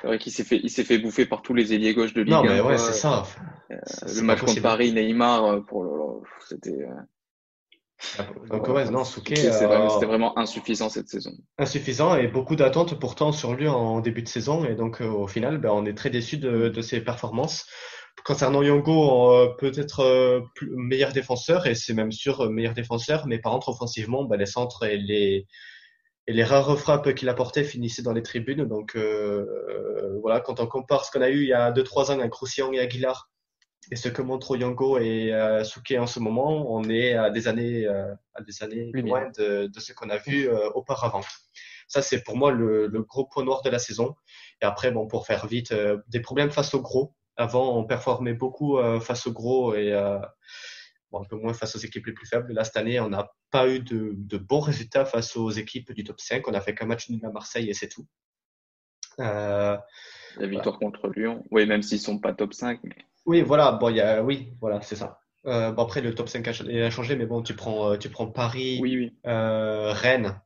C'est vrai qu'il s'est fait, il s'est fait bouffer par tous les ailiers gauche de Ligue non, 1, mais ouais, c'est ça. Euh, C'est- le c'est match contre. Paris, Neymar, pour le, c'était, euh, Donc ouais, non, Souquet, euh, vraiment- c'était vraiment insuffisant cette saison. insuffisant et beaucoup d'attentes pourtant sur lui en début de saison. Et donc, euh, au final, ben, on est très déçu de, de ses performances. Concernant Yongo, euh, peut-être euh, meilleur défenseur, et c'est même sûr euh, meilleur défenseur, mais par contre, offensivement, ben, les centres et les, et les rares frappes qu'il apportait finissaient dans les tribunes. Donc, euh, euh, voilà, quand on compare ce qu'on a eu il y a 2-3 ans avec Roussillon et Aguilar, et ce que montrent Yongo et euh, Souquet en ce moment, on est à des années, euh, à des années Lumière. loin de, de ce qu'on a vu euh, auparavant. Ça, c'est pour moi le, le gros point noir de la saison. Et après, bon, pour faire vite, euh, des problèmes face au gros. Avant, on performait beaucoup euh, face au gros et euh, bon, un peu moins face aux équipes les plus faibles. Là, cette année, on n'a pas eu de, de bons résultats face aux équipes du top 5. On a fait qu'un match nul à Marseille et c'est tout. Euh, La victoire contre Lyon. Oui, même s'ils sont pas top 5, mais oui, voilà, bon, il y a, oui, voilà, c'est ça. Euh, bon, après, le top 5 a, ch- a changé, mais bon, tu prends, euh, tu prends Paris, oui, oui. euh, Rennes,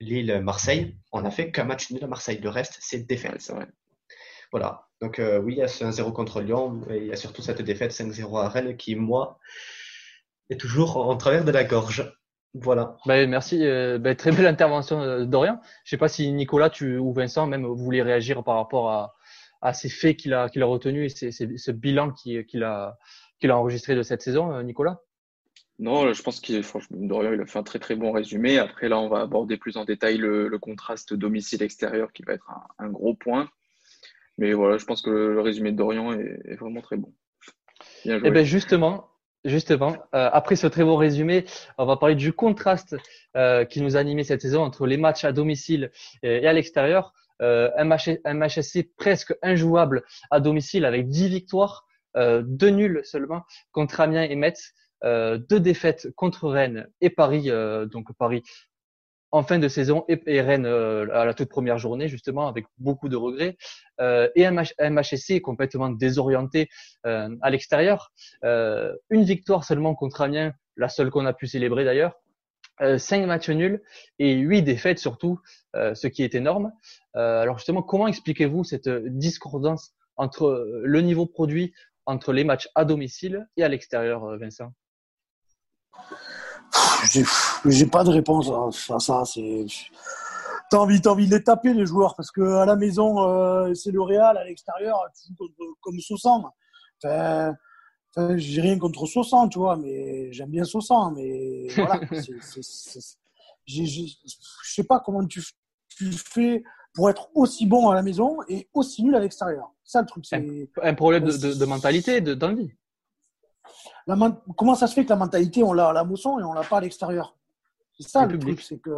Lille, Marseille. On a fait qu'un match nul à Marseille. Le reste, c'est Ouais, défaite. c'est vrai. Voilà. Donc, euh, oui, il y a ce 1-0 contre Lyon, et il y a surtout cette défaite 5-0 à Rennes qui, moi, est toujours en, en travers de la gorge. Voilà. Ben, merci. euh, ben, très belle intervention Dorian. Je sais pas si Nicolas tu, ou Vincent même vous voulez réagir par rapport à, à ces faits qu'il a, qu'il a retenus et ces- ces- ce bilan qui- qu'il a, qu'il a enregistré de cette saison, euh, Nicolas? Non, je pense qu'il, Dorian, il a fait un très très bon résumé. Après, là, on va aborder plus en détail le, le contraste domicile-extérieur qui va être un, un gros point. Mais voilà, je pense que le, le résumé de Dorian est, est vraiment très bon. Bien joué. Eh ben justement, justement, euh, après ce très beau résumé, on va parler du contraste euh, qui nous a animé cette saison entre les matchs à domicile et, et à l'extérieur. Euh, un, match, un match SC presque injouable à domicile avec 10 victoires, euh, deux nuls seulement contre Amiens et Metz, euh, deux défaites contre Rennes et Paris, euh, donc Paris en fin de saison et, Rennes euh, à la toute première journée justement avec beaucoup de regrets euh, et un match, un match SC complètement désorienté euh, à l'extérieur. Euh, une victoire seulement contre Amiens, la seule qu'on a pu célébrer d'ailleurs. Euh, cinq matchs nuls et huit défaites surtout, euh, ce qui est énorme. Euh, alors justement, comment expliquez-vous cette discordance entre le niveau produit entre les matchs à domicile et à l'extérieur, euh, Vincent? J'ai pas de réponse à, ça. C'est t'as envie, t'as envie de les taper les joueurs parce que à la maison euh, c'est le Real, à l'extérieur tu contre, comme Sosan. Enfin, enfin, j'ai rien contre Sosan, tu vois, mais j'aime bien Sosan, mais voilà. Je sais pas comment tu, tu fais pour être aussi bon à la maison et aussi nul à l'extérieur. Ça le truc, c'est Un problème de, de, de mentalité, de- d'envie. la man- comment ça se fait que la mentalité, on l'a à la mousson et on l'a pas à l'extérieur? C'est ça Le truc, c'est que.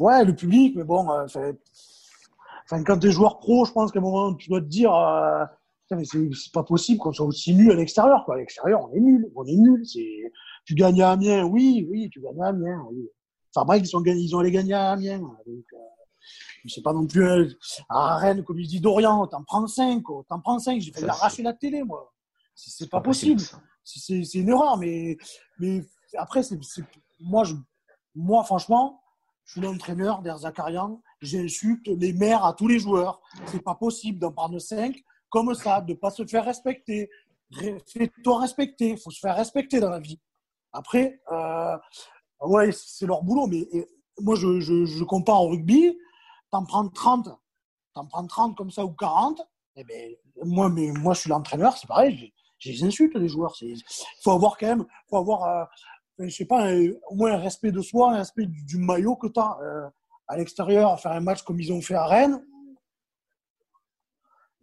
Ouais, le public, mais bon, euh, enfin, quand tu es joueur pro, je pense qu'à un moment, tu dois te dire euh, mais c'est pas possible qu'on soit aussi nul à l'extérieur. quoi. À l'extérieur, on est nul. On est nul. C'est- Tu gagnes à Amiens, oui, oui, tu gagnes à Amiens. Oui. Enfin, bref, ils, sont, ils ont allé gagner à Amiens. Donc, euh, c'est pas non plus euh, à Rennes, comme il dit Dorian, t'en prends 5, t'en prends 5. J'ai failli arracher la télé, moi. C'est c'est pas, pas possible. C'est- C'est c'est une erreur, mais, mais après, c'est c'est- moi, je, moi, franchement, je suis l'entraîneur d'Erzakarian. J'insulte les maires à tous les joueurs. C'est pas possible d'en prendre 5 comme ça, de pas se faire respecter. Fais-toi respecter. Il faut se faire respecter dans la vie. Après, euh, ouais, c'est leur boulot, mais moi, je, je, je compare au rugby, t'en prends 30, t'en prends 30 comme ça ou 40, eh ben, moi, mais, moi, je suis l'entraîneur, c'est pareil, j'ai les insultes, les joueurs. Il faut avoir quand même, faut avoir, euh, je sais pas, au moins un respect de soi, un respect du, maillot que tu as. Euh, à l'extérieur, faire un match comme ils ont fait à Rennes,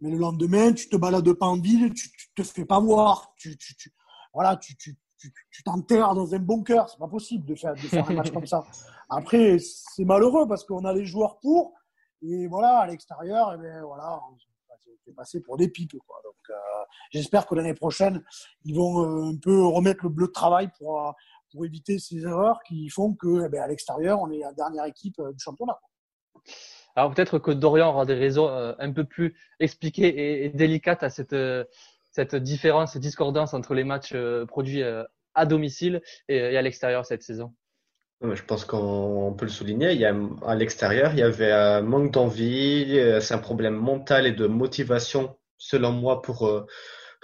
mais le lendemain, tu te balades pas en ville, tu, tu te fais pas voir, tu, tu, tu tu, t'enterres dans un bunker, c'est pas possible de faire, un match comme ça. Après, c'est malheureux parce qu'on a les joueurs pour, et voilà, à l'extérieur, eh ben voilà, c'est passé pour des pipes. Quoi. Donc, euh, j'espère que l'année prochaine, ils vont euh, un peu remettre le bleu de travail pour, euh, pour éviter ces erreurs qui font que, eh ben, à l'extérieur, on est la dernière équipe du championnat. Alors peut-être que Dorian aura des raisons un peu plus expliquées et, délicates à cette, cette différence, cette discordance entre les matchs produits à domicile et, à l'extérieur cette saison. Je pense qu'on peut le souligner. À l'extérieur, il y avait un manque d'envie. C'est un problème mental et de motivation, selon moi, pour,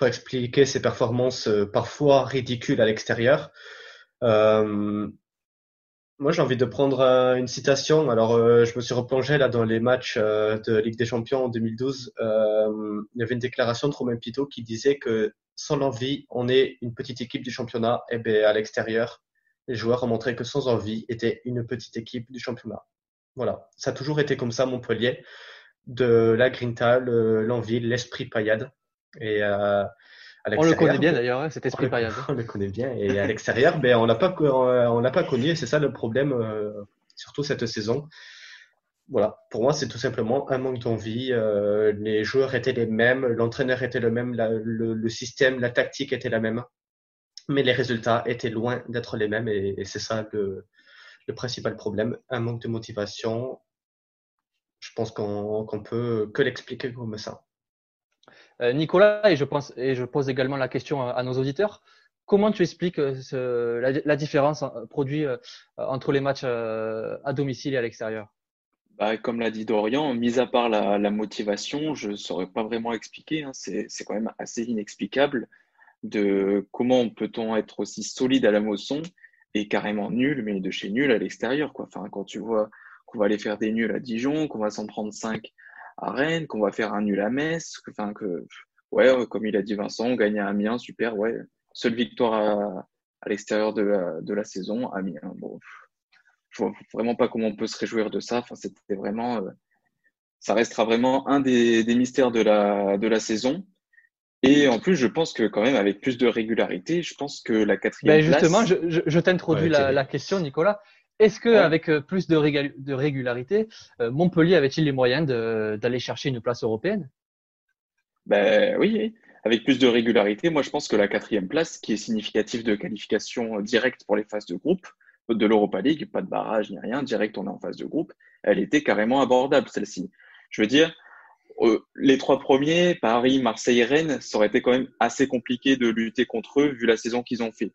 expliquer ces performances parfois ridicules à l'extérieur. Euh, moi, j'ai envie de prendre euh, une citation. Alors, euh, je me suis replongé là dans les matchs euh, de Ligue des Champions en 2012. il y avait une déclaration de Romain Pito qui disait que sans l'envie, on est une petite équipe du championnat. Et eh bien, à l'extérieur, les joueurs ont montré que sans envie, était une petite équipe du championnat. Voilà, ça a toujours été comme ça, Montpellier, de la grinta, l'envie, l'esprit paillade. Et on le connaît bien d'ailleurs, hein, cet esprit paillade. On le connaît bien. Et à l'extérieur, ben, on l'a pas, on l'a pas connu. Et c'est ça le problème, euh, surtout cette saison. Voilà. Pour moi, c'est tout simplement un manque d'envie. Euh, les joueurs étaient les mêmes, l'entraîneur était le même, le, système, la tactique était la même, mais les résultats étaient loin d'être les mêmes. Et, c'est ça le, le, principal problème, un manque de motivation. Je pense qu'on qu'on peut que l'expliquer comme ça. Euh, Nicolas, et je, pense, et je pose également la question à, nos auditeurs, comment tu expliques euh, la, différence euh, produite entre les matchs à domicile et à l'extérieur? Bah, Comme l'a dit Dorian, mis à part la, motivation, je ne saurais pas vraiment expliquer. Hein. C'est quand même assez inexplicable de comment peut-on être aussi solide à la moisson et carrément nul, mais de chez nul à l'extérieur. Quand tu vois qu'on va aller faire des nuls à Dijon, qu'on va s'en prendre 5 à Rennes, qu'on va faire un nul à Metz, enfin que ouais, comme il a dit Vincent, on gagne à Amiens, super, ouais. Seule victoire à, à l'extérieur de la, de la saison, Amiens. Bon, je vois vraiment pas comment on peut se réjouir de ça. Enfin, c'était vraiment, euh, ça restera vraiment un des, des, mystères de la, de la saison. Et en plus, je pense que quand même, avec plus de régularité, je pense que la quatrième ben justement, je, je, je t'introduis la, la, question, Nicolas. Est-ce que avec euh, plus de, régularité, euh, Montpellier avait-il les moyens d'aller chercher une place européenne? Ben oui, avec plus de régularité. Moi, je pense que la quatrième place, qui est significative de qualification directe pour les phases de groupe de l'Europa League, pas de barrage ni rien, direct on est en phase de groupe, elle était carrément abordable celle-ci. Je veux dire, euh, les trois premiers, Paris, Marseille et Rennes, ça aurait été quand même assez compliqué de lutter contre eux vu la saison qu'ils ont fait.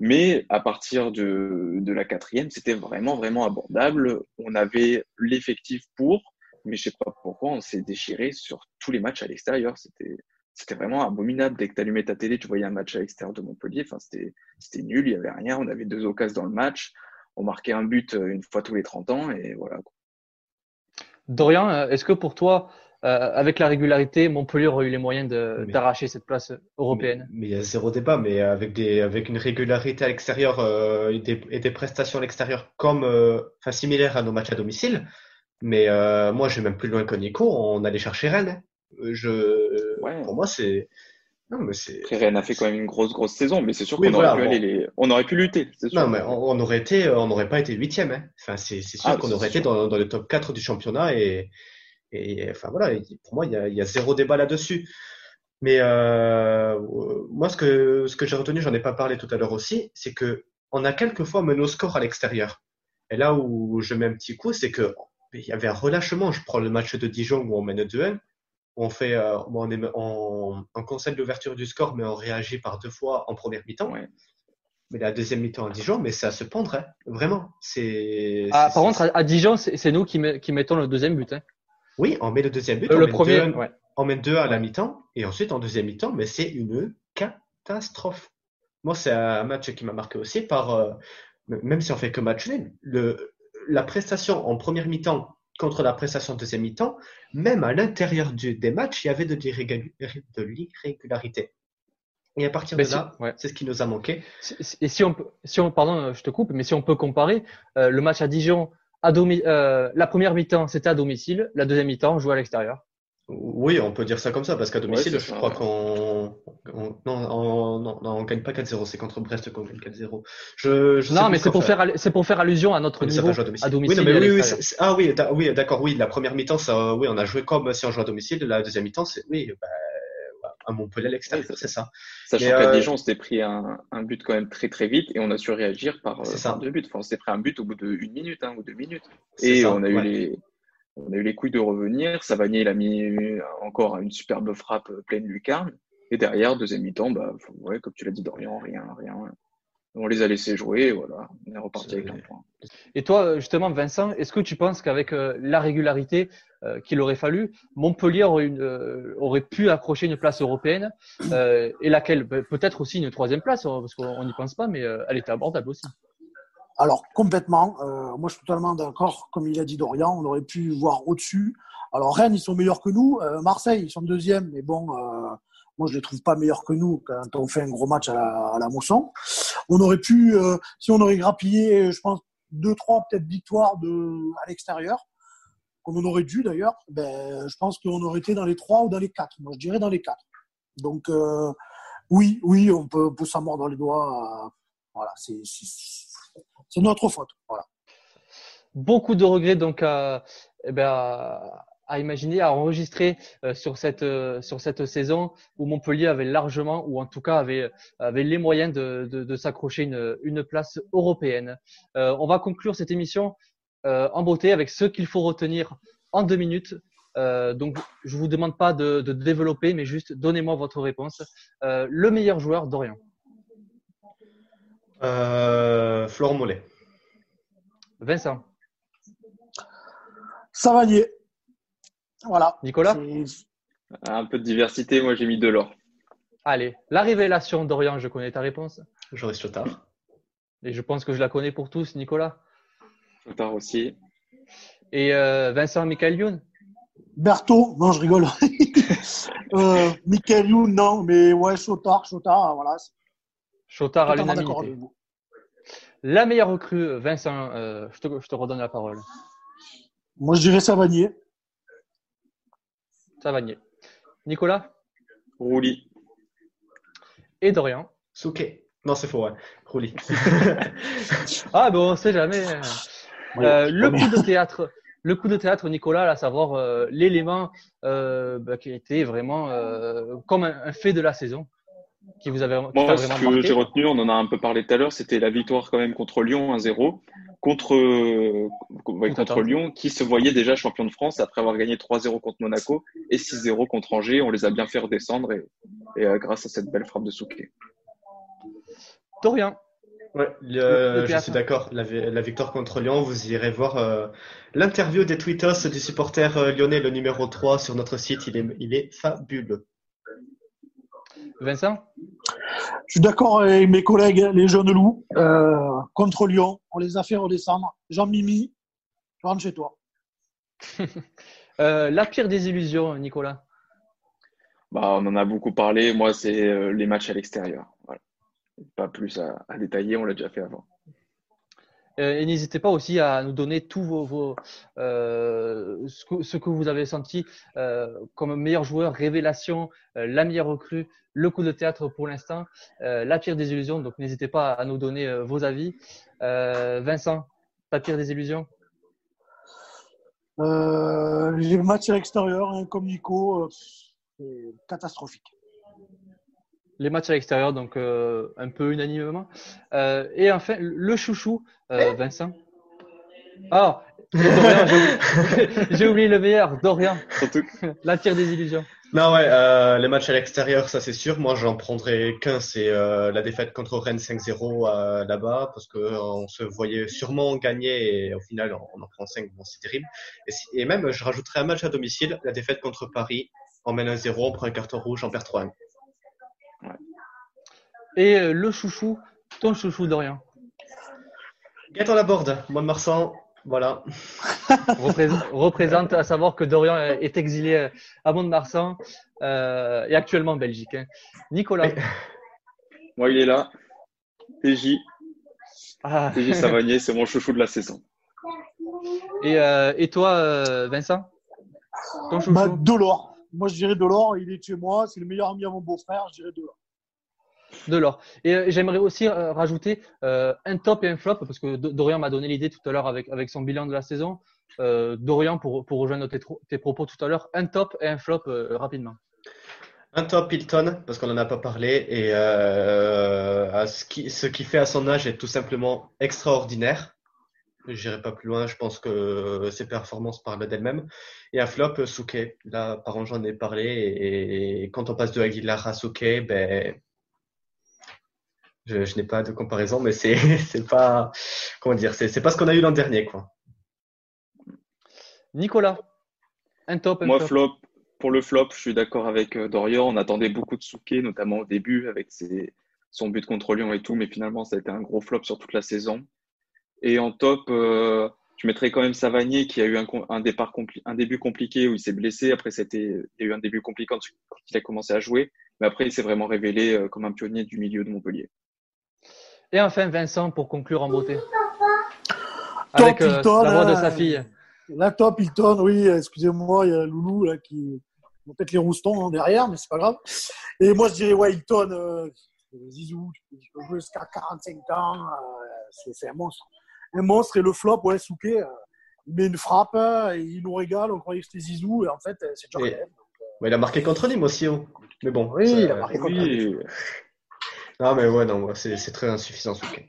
Mais à partir de, de la quatrième, c'était vraiment, vraiment abordable. On avait l'effectif pour, mais je sais pas pourquoi, on s'est déchiré sur tous les matchs à l'extérieur. C'était, c'était vraiment abominable. Dès que tu allumais ta télé, tu voyais un match à l'extérieur de Montpellier. Enfin, c'était, c'était nul, il y avait rien. On avait deux occasions dans le match. On marquait un but euh, une fois tous les 30 ans et voilà. Dorian, euh, est-ce que pour toi, euh, avec la régularité, Montpellier aurait eu les moyens d'arracher cette place européenne. Mais, il y a zéro débat, mais avec, des, avec une régularité à l'extérieur euh, et, des, et, des, prestations à l'extérieur comme, euh, enfin, similaires à nos matchs à domicile. Mais euh, moi, je vais même plus loin que Nico, on allait chercher Rennes. Je, Pour moi, c'est. Non, mais c'est. Rennes a fait quand même une grosse, grosse saison, mais c'est sûr qu'on aurait, pu aller les... on aurait pu lutter. Sûr. Non, mais on, on, aurait été, on n'aurait pas été huitième. Hein. Enfin, c'est sûr ah, qu'on aurait été dans, dans le top 4 du championnat et, et enfin voilà, pour moi, il y a, il y a zéro débat là-dessus. Mais euh, moi, ce que, ce que j'ai retenu, j'en ai pas parlé tout à l'heure aussi, c'est que on a quelquefois mené au score à l'extérieur. Et là où je mets un petit coup, c'est que il y avait un relâchement. Je prends le match de Dijon où on mène 2-1, où on fait, euh, on, est, concède l'ouverture du score, mais on réagit par deux fois en première mi-temps. Ouais. Mais la deuxième mi-temps à Dijon, mais ça se pendrait, vraiment. C'est. Ah, par contre, à Dijon, c'est nous qui, met, qui mettons le deuxième but. Hein. Oui, on met le deuxième but. Euh, on le met premier, deux, on met deux à la mi-temps et ensuite en deuxième mi-temps, mais c'est une catastrophe. Moi, c'est un match qui m'a marqué aussi par, euh, même si on fait que match nul, le, la prestation en première mi-temps contre la prestation en deuxième mi-temps, même à l'intérieur des matchs, il y avait de l'irrégularité. Et à partir de là, c'est ce qui nous a manqué. Et si on, si on, pardon, je te coupe, mais si on peut comparer euh, le match à Dijon, à euh, la première mi-temps, c'était à domicile, la deuxième mi-temps, on jouait à l'extérieur. Oui, on peut dire ça comme ça, parce qu'à domicile, je crois qu'on non, on gagne pas 4-0, c'est contre Brest qu'on gagne 4-0. Je, non, mais c'est pour faire, c'est pour faire allusion à notre niveau à domicile. Oui, mais oui, oui, ah oui, oui, d'accord, oui, la première mi-temps, ça, oui, on a joué comme si on jouait à domicile. La deuxième mi-temps, c'est, oui, bah, à Montpellier à l'extérieur, c'est ça. Sachant qu'à Dijon, on s'était pris un, un, but quand même très très vite et on a su réagir par, par deux buts. Enfin, on s'était pris un but au bout d'une minute hein, ou deux minutes. Et on a eu les on a eu les couilles de revenir. Savanier, il a mis encore une superbe frappe pleine lucarne. Et derrière, deuxième mi-temps, bah, ouais, comme tu l'as dit, Dorian, rien, rien. On les a laissés jouer, voilà. On est reparti avec un point. Et toi, justement, Vincent, est-ce que tu penses qu'avec euh, la régularité euh, qu'il aurait fallu, Montpellier aurait, une, euh, aurait pu accrocher une place européenne et laquelle peut-être aussi une troisième place, parce qu'on n'y pense pas, mais elle était abordable aussi. Alors complètement, euh, moi je suis totalement d'accord. Comme il a dit Dorian, on aurait pu voir au-dessus. Alors Rennes, ils sont meilleurs que nous. Euh, Marseille, ils sont deuxième, mais bon, euh, moi je les trouve pas meilleurs que nous quand on fait un gros match à la, à la Mosson. On aurait pu, si on aurait grappillé, je pense deux, trois peut-être victoires de à l'extérieur, comme on aurait dû d'ailleurs. Ben, je pense qu'on aurait été dans les trois ou dans les quatre. Moi je dirais dans les quatre. Donc oui, oui, on peut, on peut s'en mordre les doigts. voilà, c'est notre faute. Beaucoup de regrets donc eh ben, imaginer, à enregistrer euh, sur cette euh, sur cette saison où Montpellier avait largement, ou en tout cas avait avait les moyens de, de, de s'accrocher une, une place européenne. Euh, on va conclure cette émission en beauté avec ce qu'il faut retenir en deux minutes. donc, je vous demande pas de, de développer, mais juste donnez-moi votre réponse. le meilleur joueur d'Orient. Euh, Florent Mollet. Vincent. Savanier. Voilà. Nicolas Un peu de diversité, moi j'ai mis Delors. Allez, la révélation d'Orient, je connais ta réponse. Joris Chotard. Et je pense que je la connais pour tous, Nicolas. Chotard aussi. Et euh, Vincent Michael Youn Berthaud, non, je rigole. euh, Michael Youn, non, mais ouais, Chotard, Chotard, voilà. Chotard à l'unanimité. La meilleure recrue, Vincent, euh, je, te, je, te, redonne la parole. Moi, je dirais Savanier. Savanier. Nicolas Rouli. Et Dorian Souquet. Non, c'est faux, ouais. Rouli. ah, bon, on sait jamais. Euh, le coup de théâtre. Le coup de théâtre, Nicolas, à savoir euh, l'élément euh, bah, qui était vraiment euh, comme un, un, fait de la saison qui vous avez Moi, ce que j'ai retenu, on en a un peu parlé tout à l'heure, c'était la victoire quand même contre Lyon 1-0 contre, contre Lyon qui se voyait déjà champion de France après avoir gagné 3-0 contre Monaco et 6-0 contre Angers. On les a bien fait redescendre et, et euh, grâce à cette belle frappe de Souquet. Dorian. Ouais, je suis d'accord. La, la, victoire contre Lyon, vous irez voir euh, l'interview des tweetos du supporter euh, lyonnais, le numéro 3 sur notre site. Il est, il est fabuleux. Vincent? Je suis d'accord avec mes collègues, les jeunes loups, euh, contre Lyon. On les a fait redescendre. Jean-Mimi, rentre chez toi. euh, la pire des illusions, Nicolas? Bah, On en a beaucoup parlé. Moi, c'est euh, les matchs à l'extérieur. Voilà. Pas plus à, à détailler, on l'a déjà fait avant. Euh, et n'hésitez pas aussi à nous donner tous vos, euh, ce, que, vous avez senti euh, comme meilleur joueur, révélation, la meilleure recrue, le coup de théâtre pour l'instant, la pire des illusions. Donc n'hésitez pas à nous donner vos avis. Vincent, ta pire des illusions? Les matchs à l'extérieur, hein, comme Nico, c'est catastrophique les matchs à l'extérieur, donc euh, un peu unanimement. Euh, et enfin, le chouchou, euh, Vincent. Ah, j'ai oublié le meilleur, Dorian. La tire des illusions. Non, ouais, euh, les matchs à l'extérieur, ça c'est sûr. Moi, j'en prendrai qu'un, c'est euh, la défaite contre Rennes 5-0 euh, là-bas, parce que on se voyait sûrement gagner et au final, on en prend 5, bon, c'est terrible. Et, et, même, je rajouterai un match à domicile, la défaite contre Paris, on mène 1-0, on prend un carton rouge, on perd 3-1. Et euh, le chouchou, ton chouchou Dorian Gaëtan Laborde, moi de Marsan, Voilà. représente, représente, à savoir que Dorian est exilé à Mont-de-Marsan euh, et actuellement en Belgique. hein. Nicolas. Moi, il est là. TJ, Ah. TJ Savanier, c'est mon chouchou de la saison. Et, euh, et toi, euh, Vincent? Ton chouchou? Bah, Delors. Moi, je dirais Delors. Il est chez moi. C'est le meilleur ami à mon beau-frère. Je dirais Delors. Delors. Et euh, j'aimerais aussi euh, rajouter euh, un top et un flop, parce que Dorian m'a donné l'idée tout à l'heure avec, avec son bilan de la saison. Euh, Dorian, pour, pour rejoindre tes, tes propos tout à l'heure, un top et un flop euh, rapidement. Un top Hilton, parce qu'on n'en a pas parlé, et euh, à ce qui, ce qu'il fait à son âge est tout simplement extraordinaire. Je n'irai pas plus loin, je pense que ses performances parlent d'elles-mêmes. Et un flop, Souquet. Là, par an, j'en ai parlé, et, et quand on passe de Aguilar à Souquet, ben, je, je n'ai pas de comparaison, mais c'est, c'est pas, comment dire, c'est, c'est pas ce qu'on a eu l'an dernier, quoi. Nicolas, un top, un Moi, flop. flop, pour le flop, je suis d'accord avec euh, Dorian. On attendait beaucoup de Souquet, notamment au début, avec ses, son but contre Lyon et tout, mais finalement, ça a été un gros flop sur toute la saison. Et en top, euh, je mettrais quand même Savanier, qui a eu un, un, départ compli- un début compliqué où il s'est blessé. Après, c'était, il y a eu un début compliqué quand, quand il a commencé à jouer. Mais après, il s'est vraiment révélé euh, comme un pionnier du milieu de Montpellier. Et enfin, Vincent, pour conclure en beauté. Top Avec euh, Hilton, la voix de hein. sa fille. La top Hilton, oui, excusez-moi, il y a Loulou là qui peut-être les roustons hein, derrière, mais c'est pas grave. Et moi je dirais ouais Hilton, euh, Zizou, tu peux, jouer jusqu'à 45 ans, euh, c'est un monstre. Un monstre et le flop, ouais, Souquet, euh, il met une frappe, euh, et il nous régale, on croyait que c'était Zizou, et en fait euh, c'est Jordan. Ouais, il a marqué contre Nîmes aussi, hein. mais bon. Oui, ça- il a marqué contre Oui, Non, mais ouais, non, c'est, c'est très insuffisant, Souquet.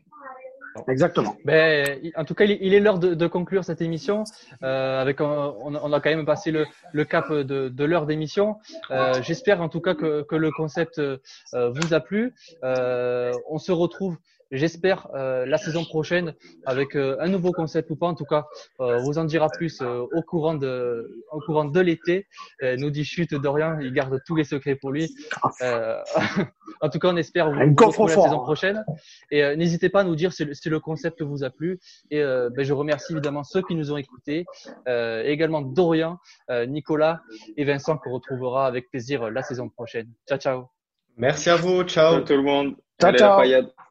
Exactement. Ben, il- en tout cas, il est l'heure de, de conclure cette émission. Euh, avec, on, a- on a quand même passé le, le cap de, de l'heure d'émission. Euh, J'espère en tout cas que, que le concept euh, vous a plu. Euh, on se retrouve, j'espère, euh, la saison prochaine avec euh, un nouveau concept ou pas. En tout cas, euh, on vous en dira plus euh, au courant de, au courant de l'été. Euh, nous dit chute Dorian, il garde tous les secrets pour lui. Euh, en tout cas, on espère vous, vous retrouver la saison prochaine. Et euh, n'hésitez pas à nous dire si le, si le concept vous a plu. Et euh, ben, je remercie évidemment ceux qui nous ont écoutés, euh, et également Dorian, euh, Nicolas et Vincent qu'on retrouvera avec plaisir euh, la saison prochaine. Ciao, ciao. Merci à vous, ciao. Ciao tout le monde. Ciao, Allez, ciao.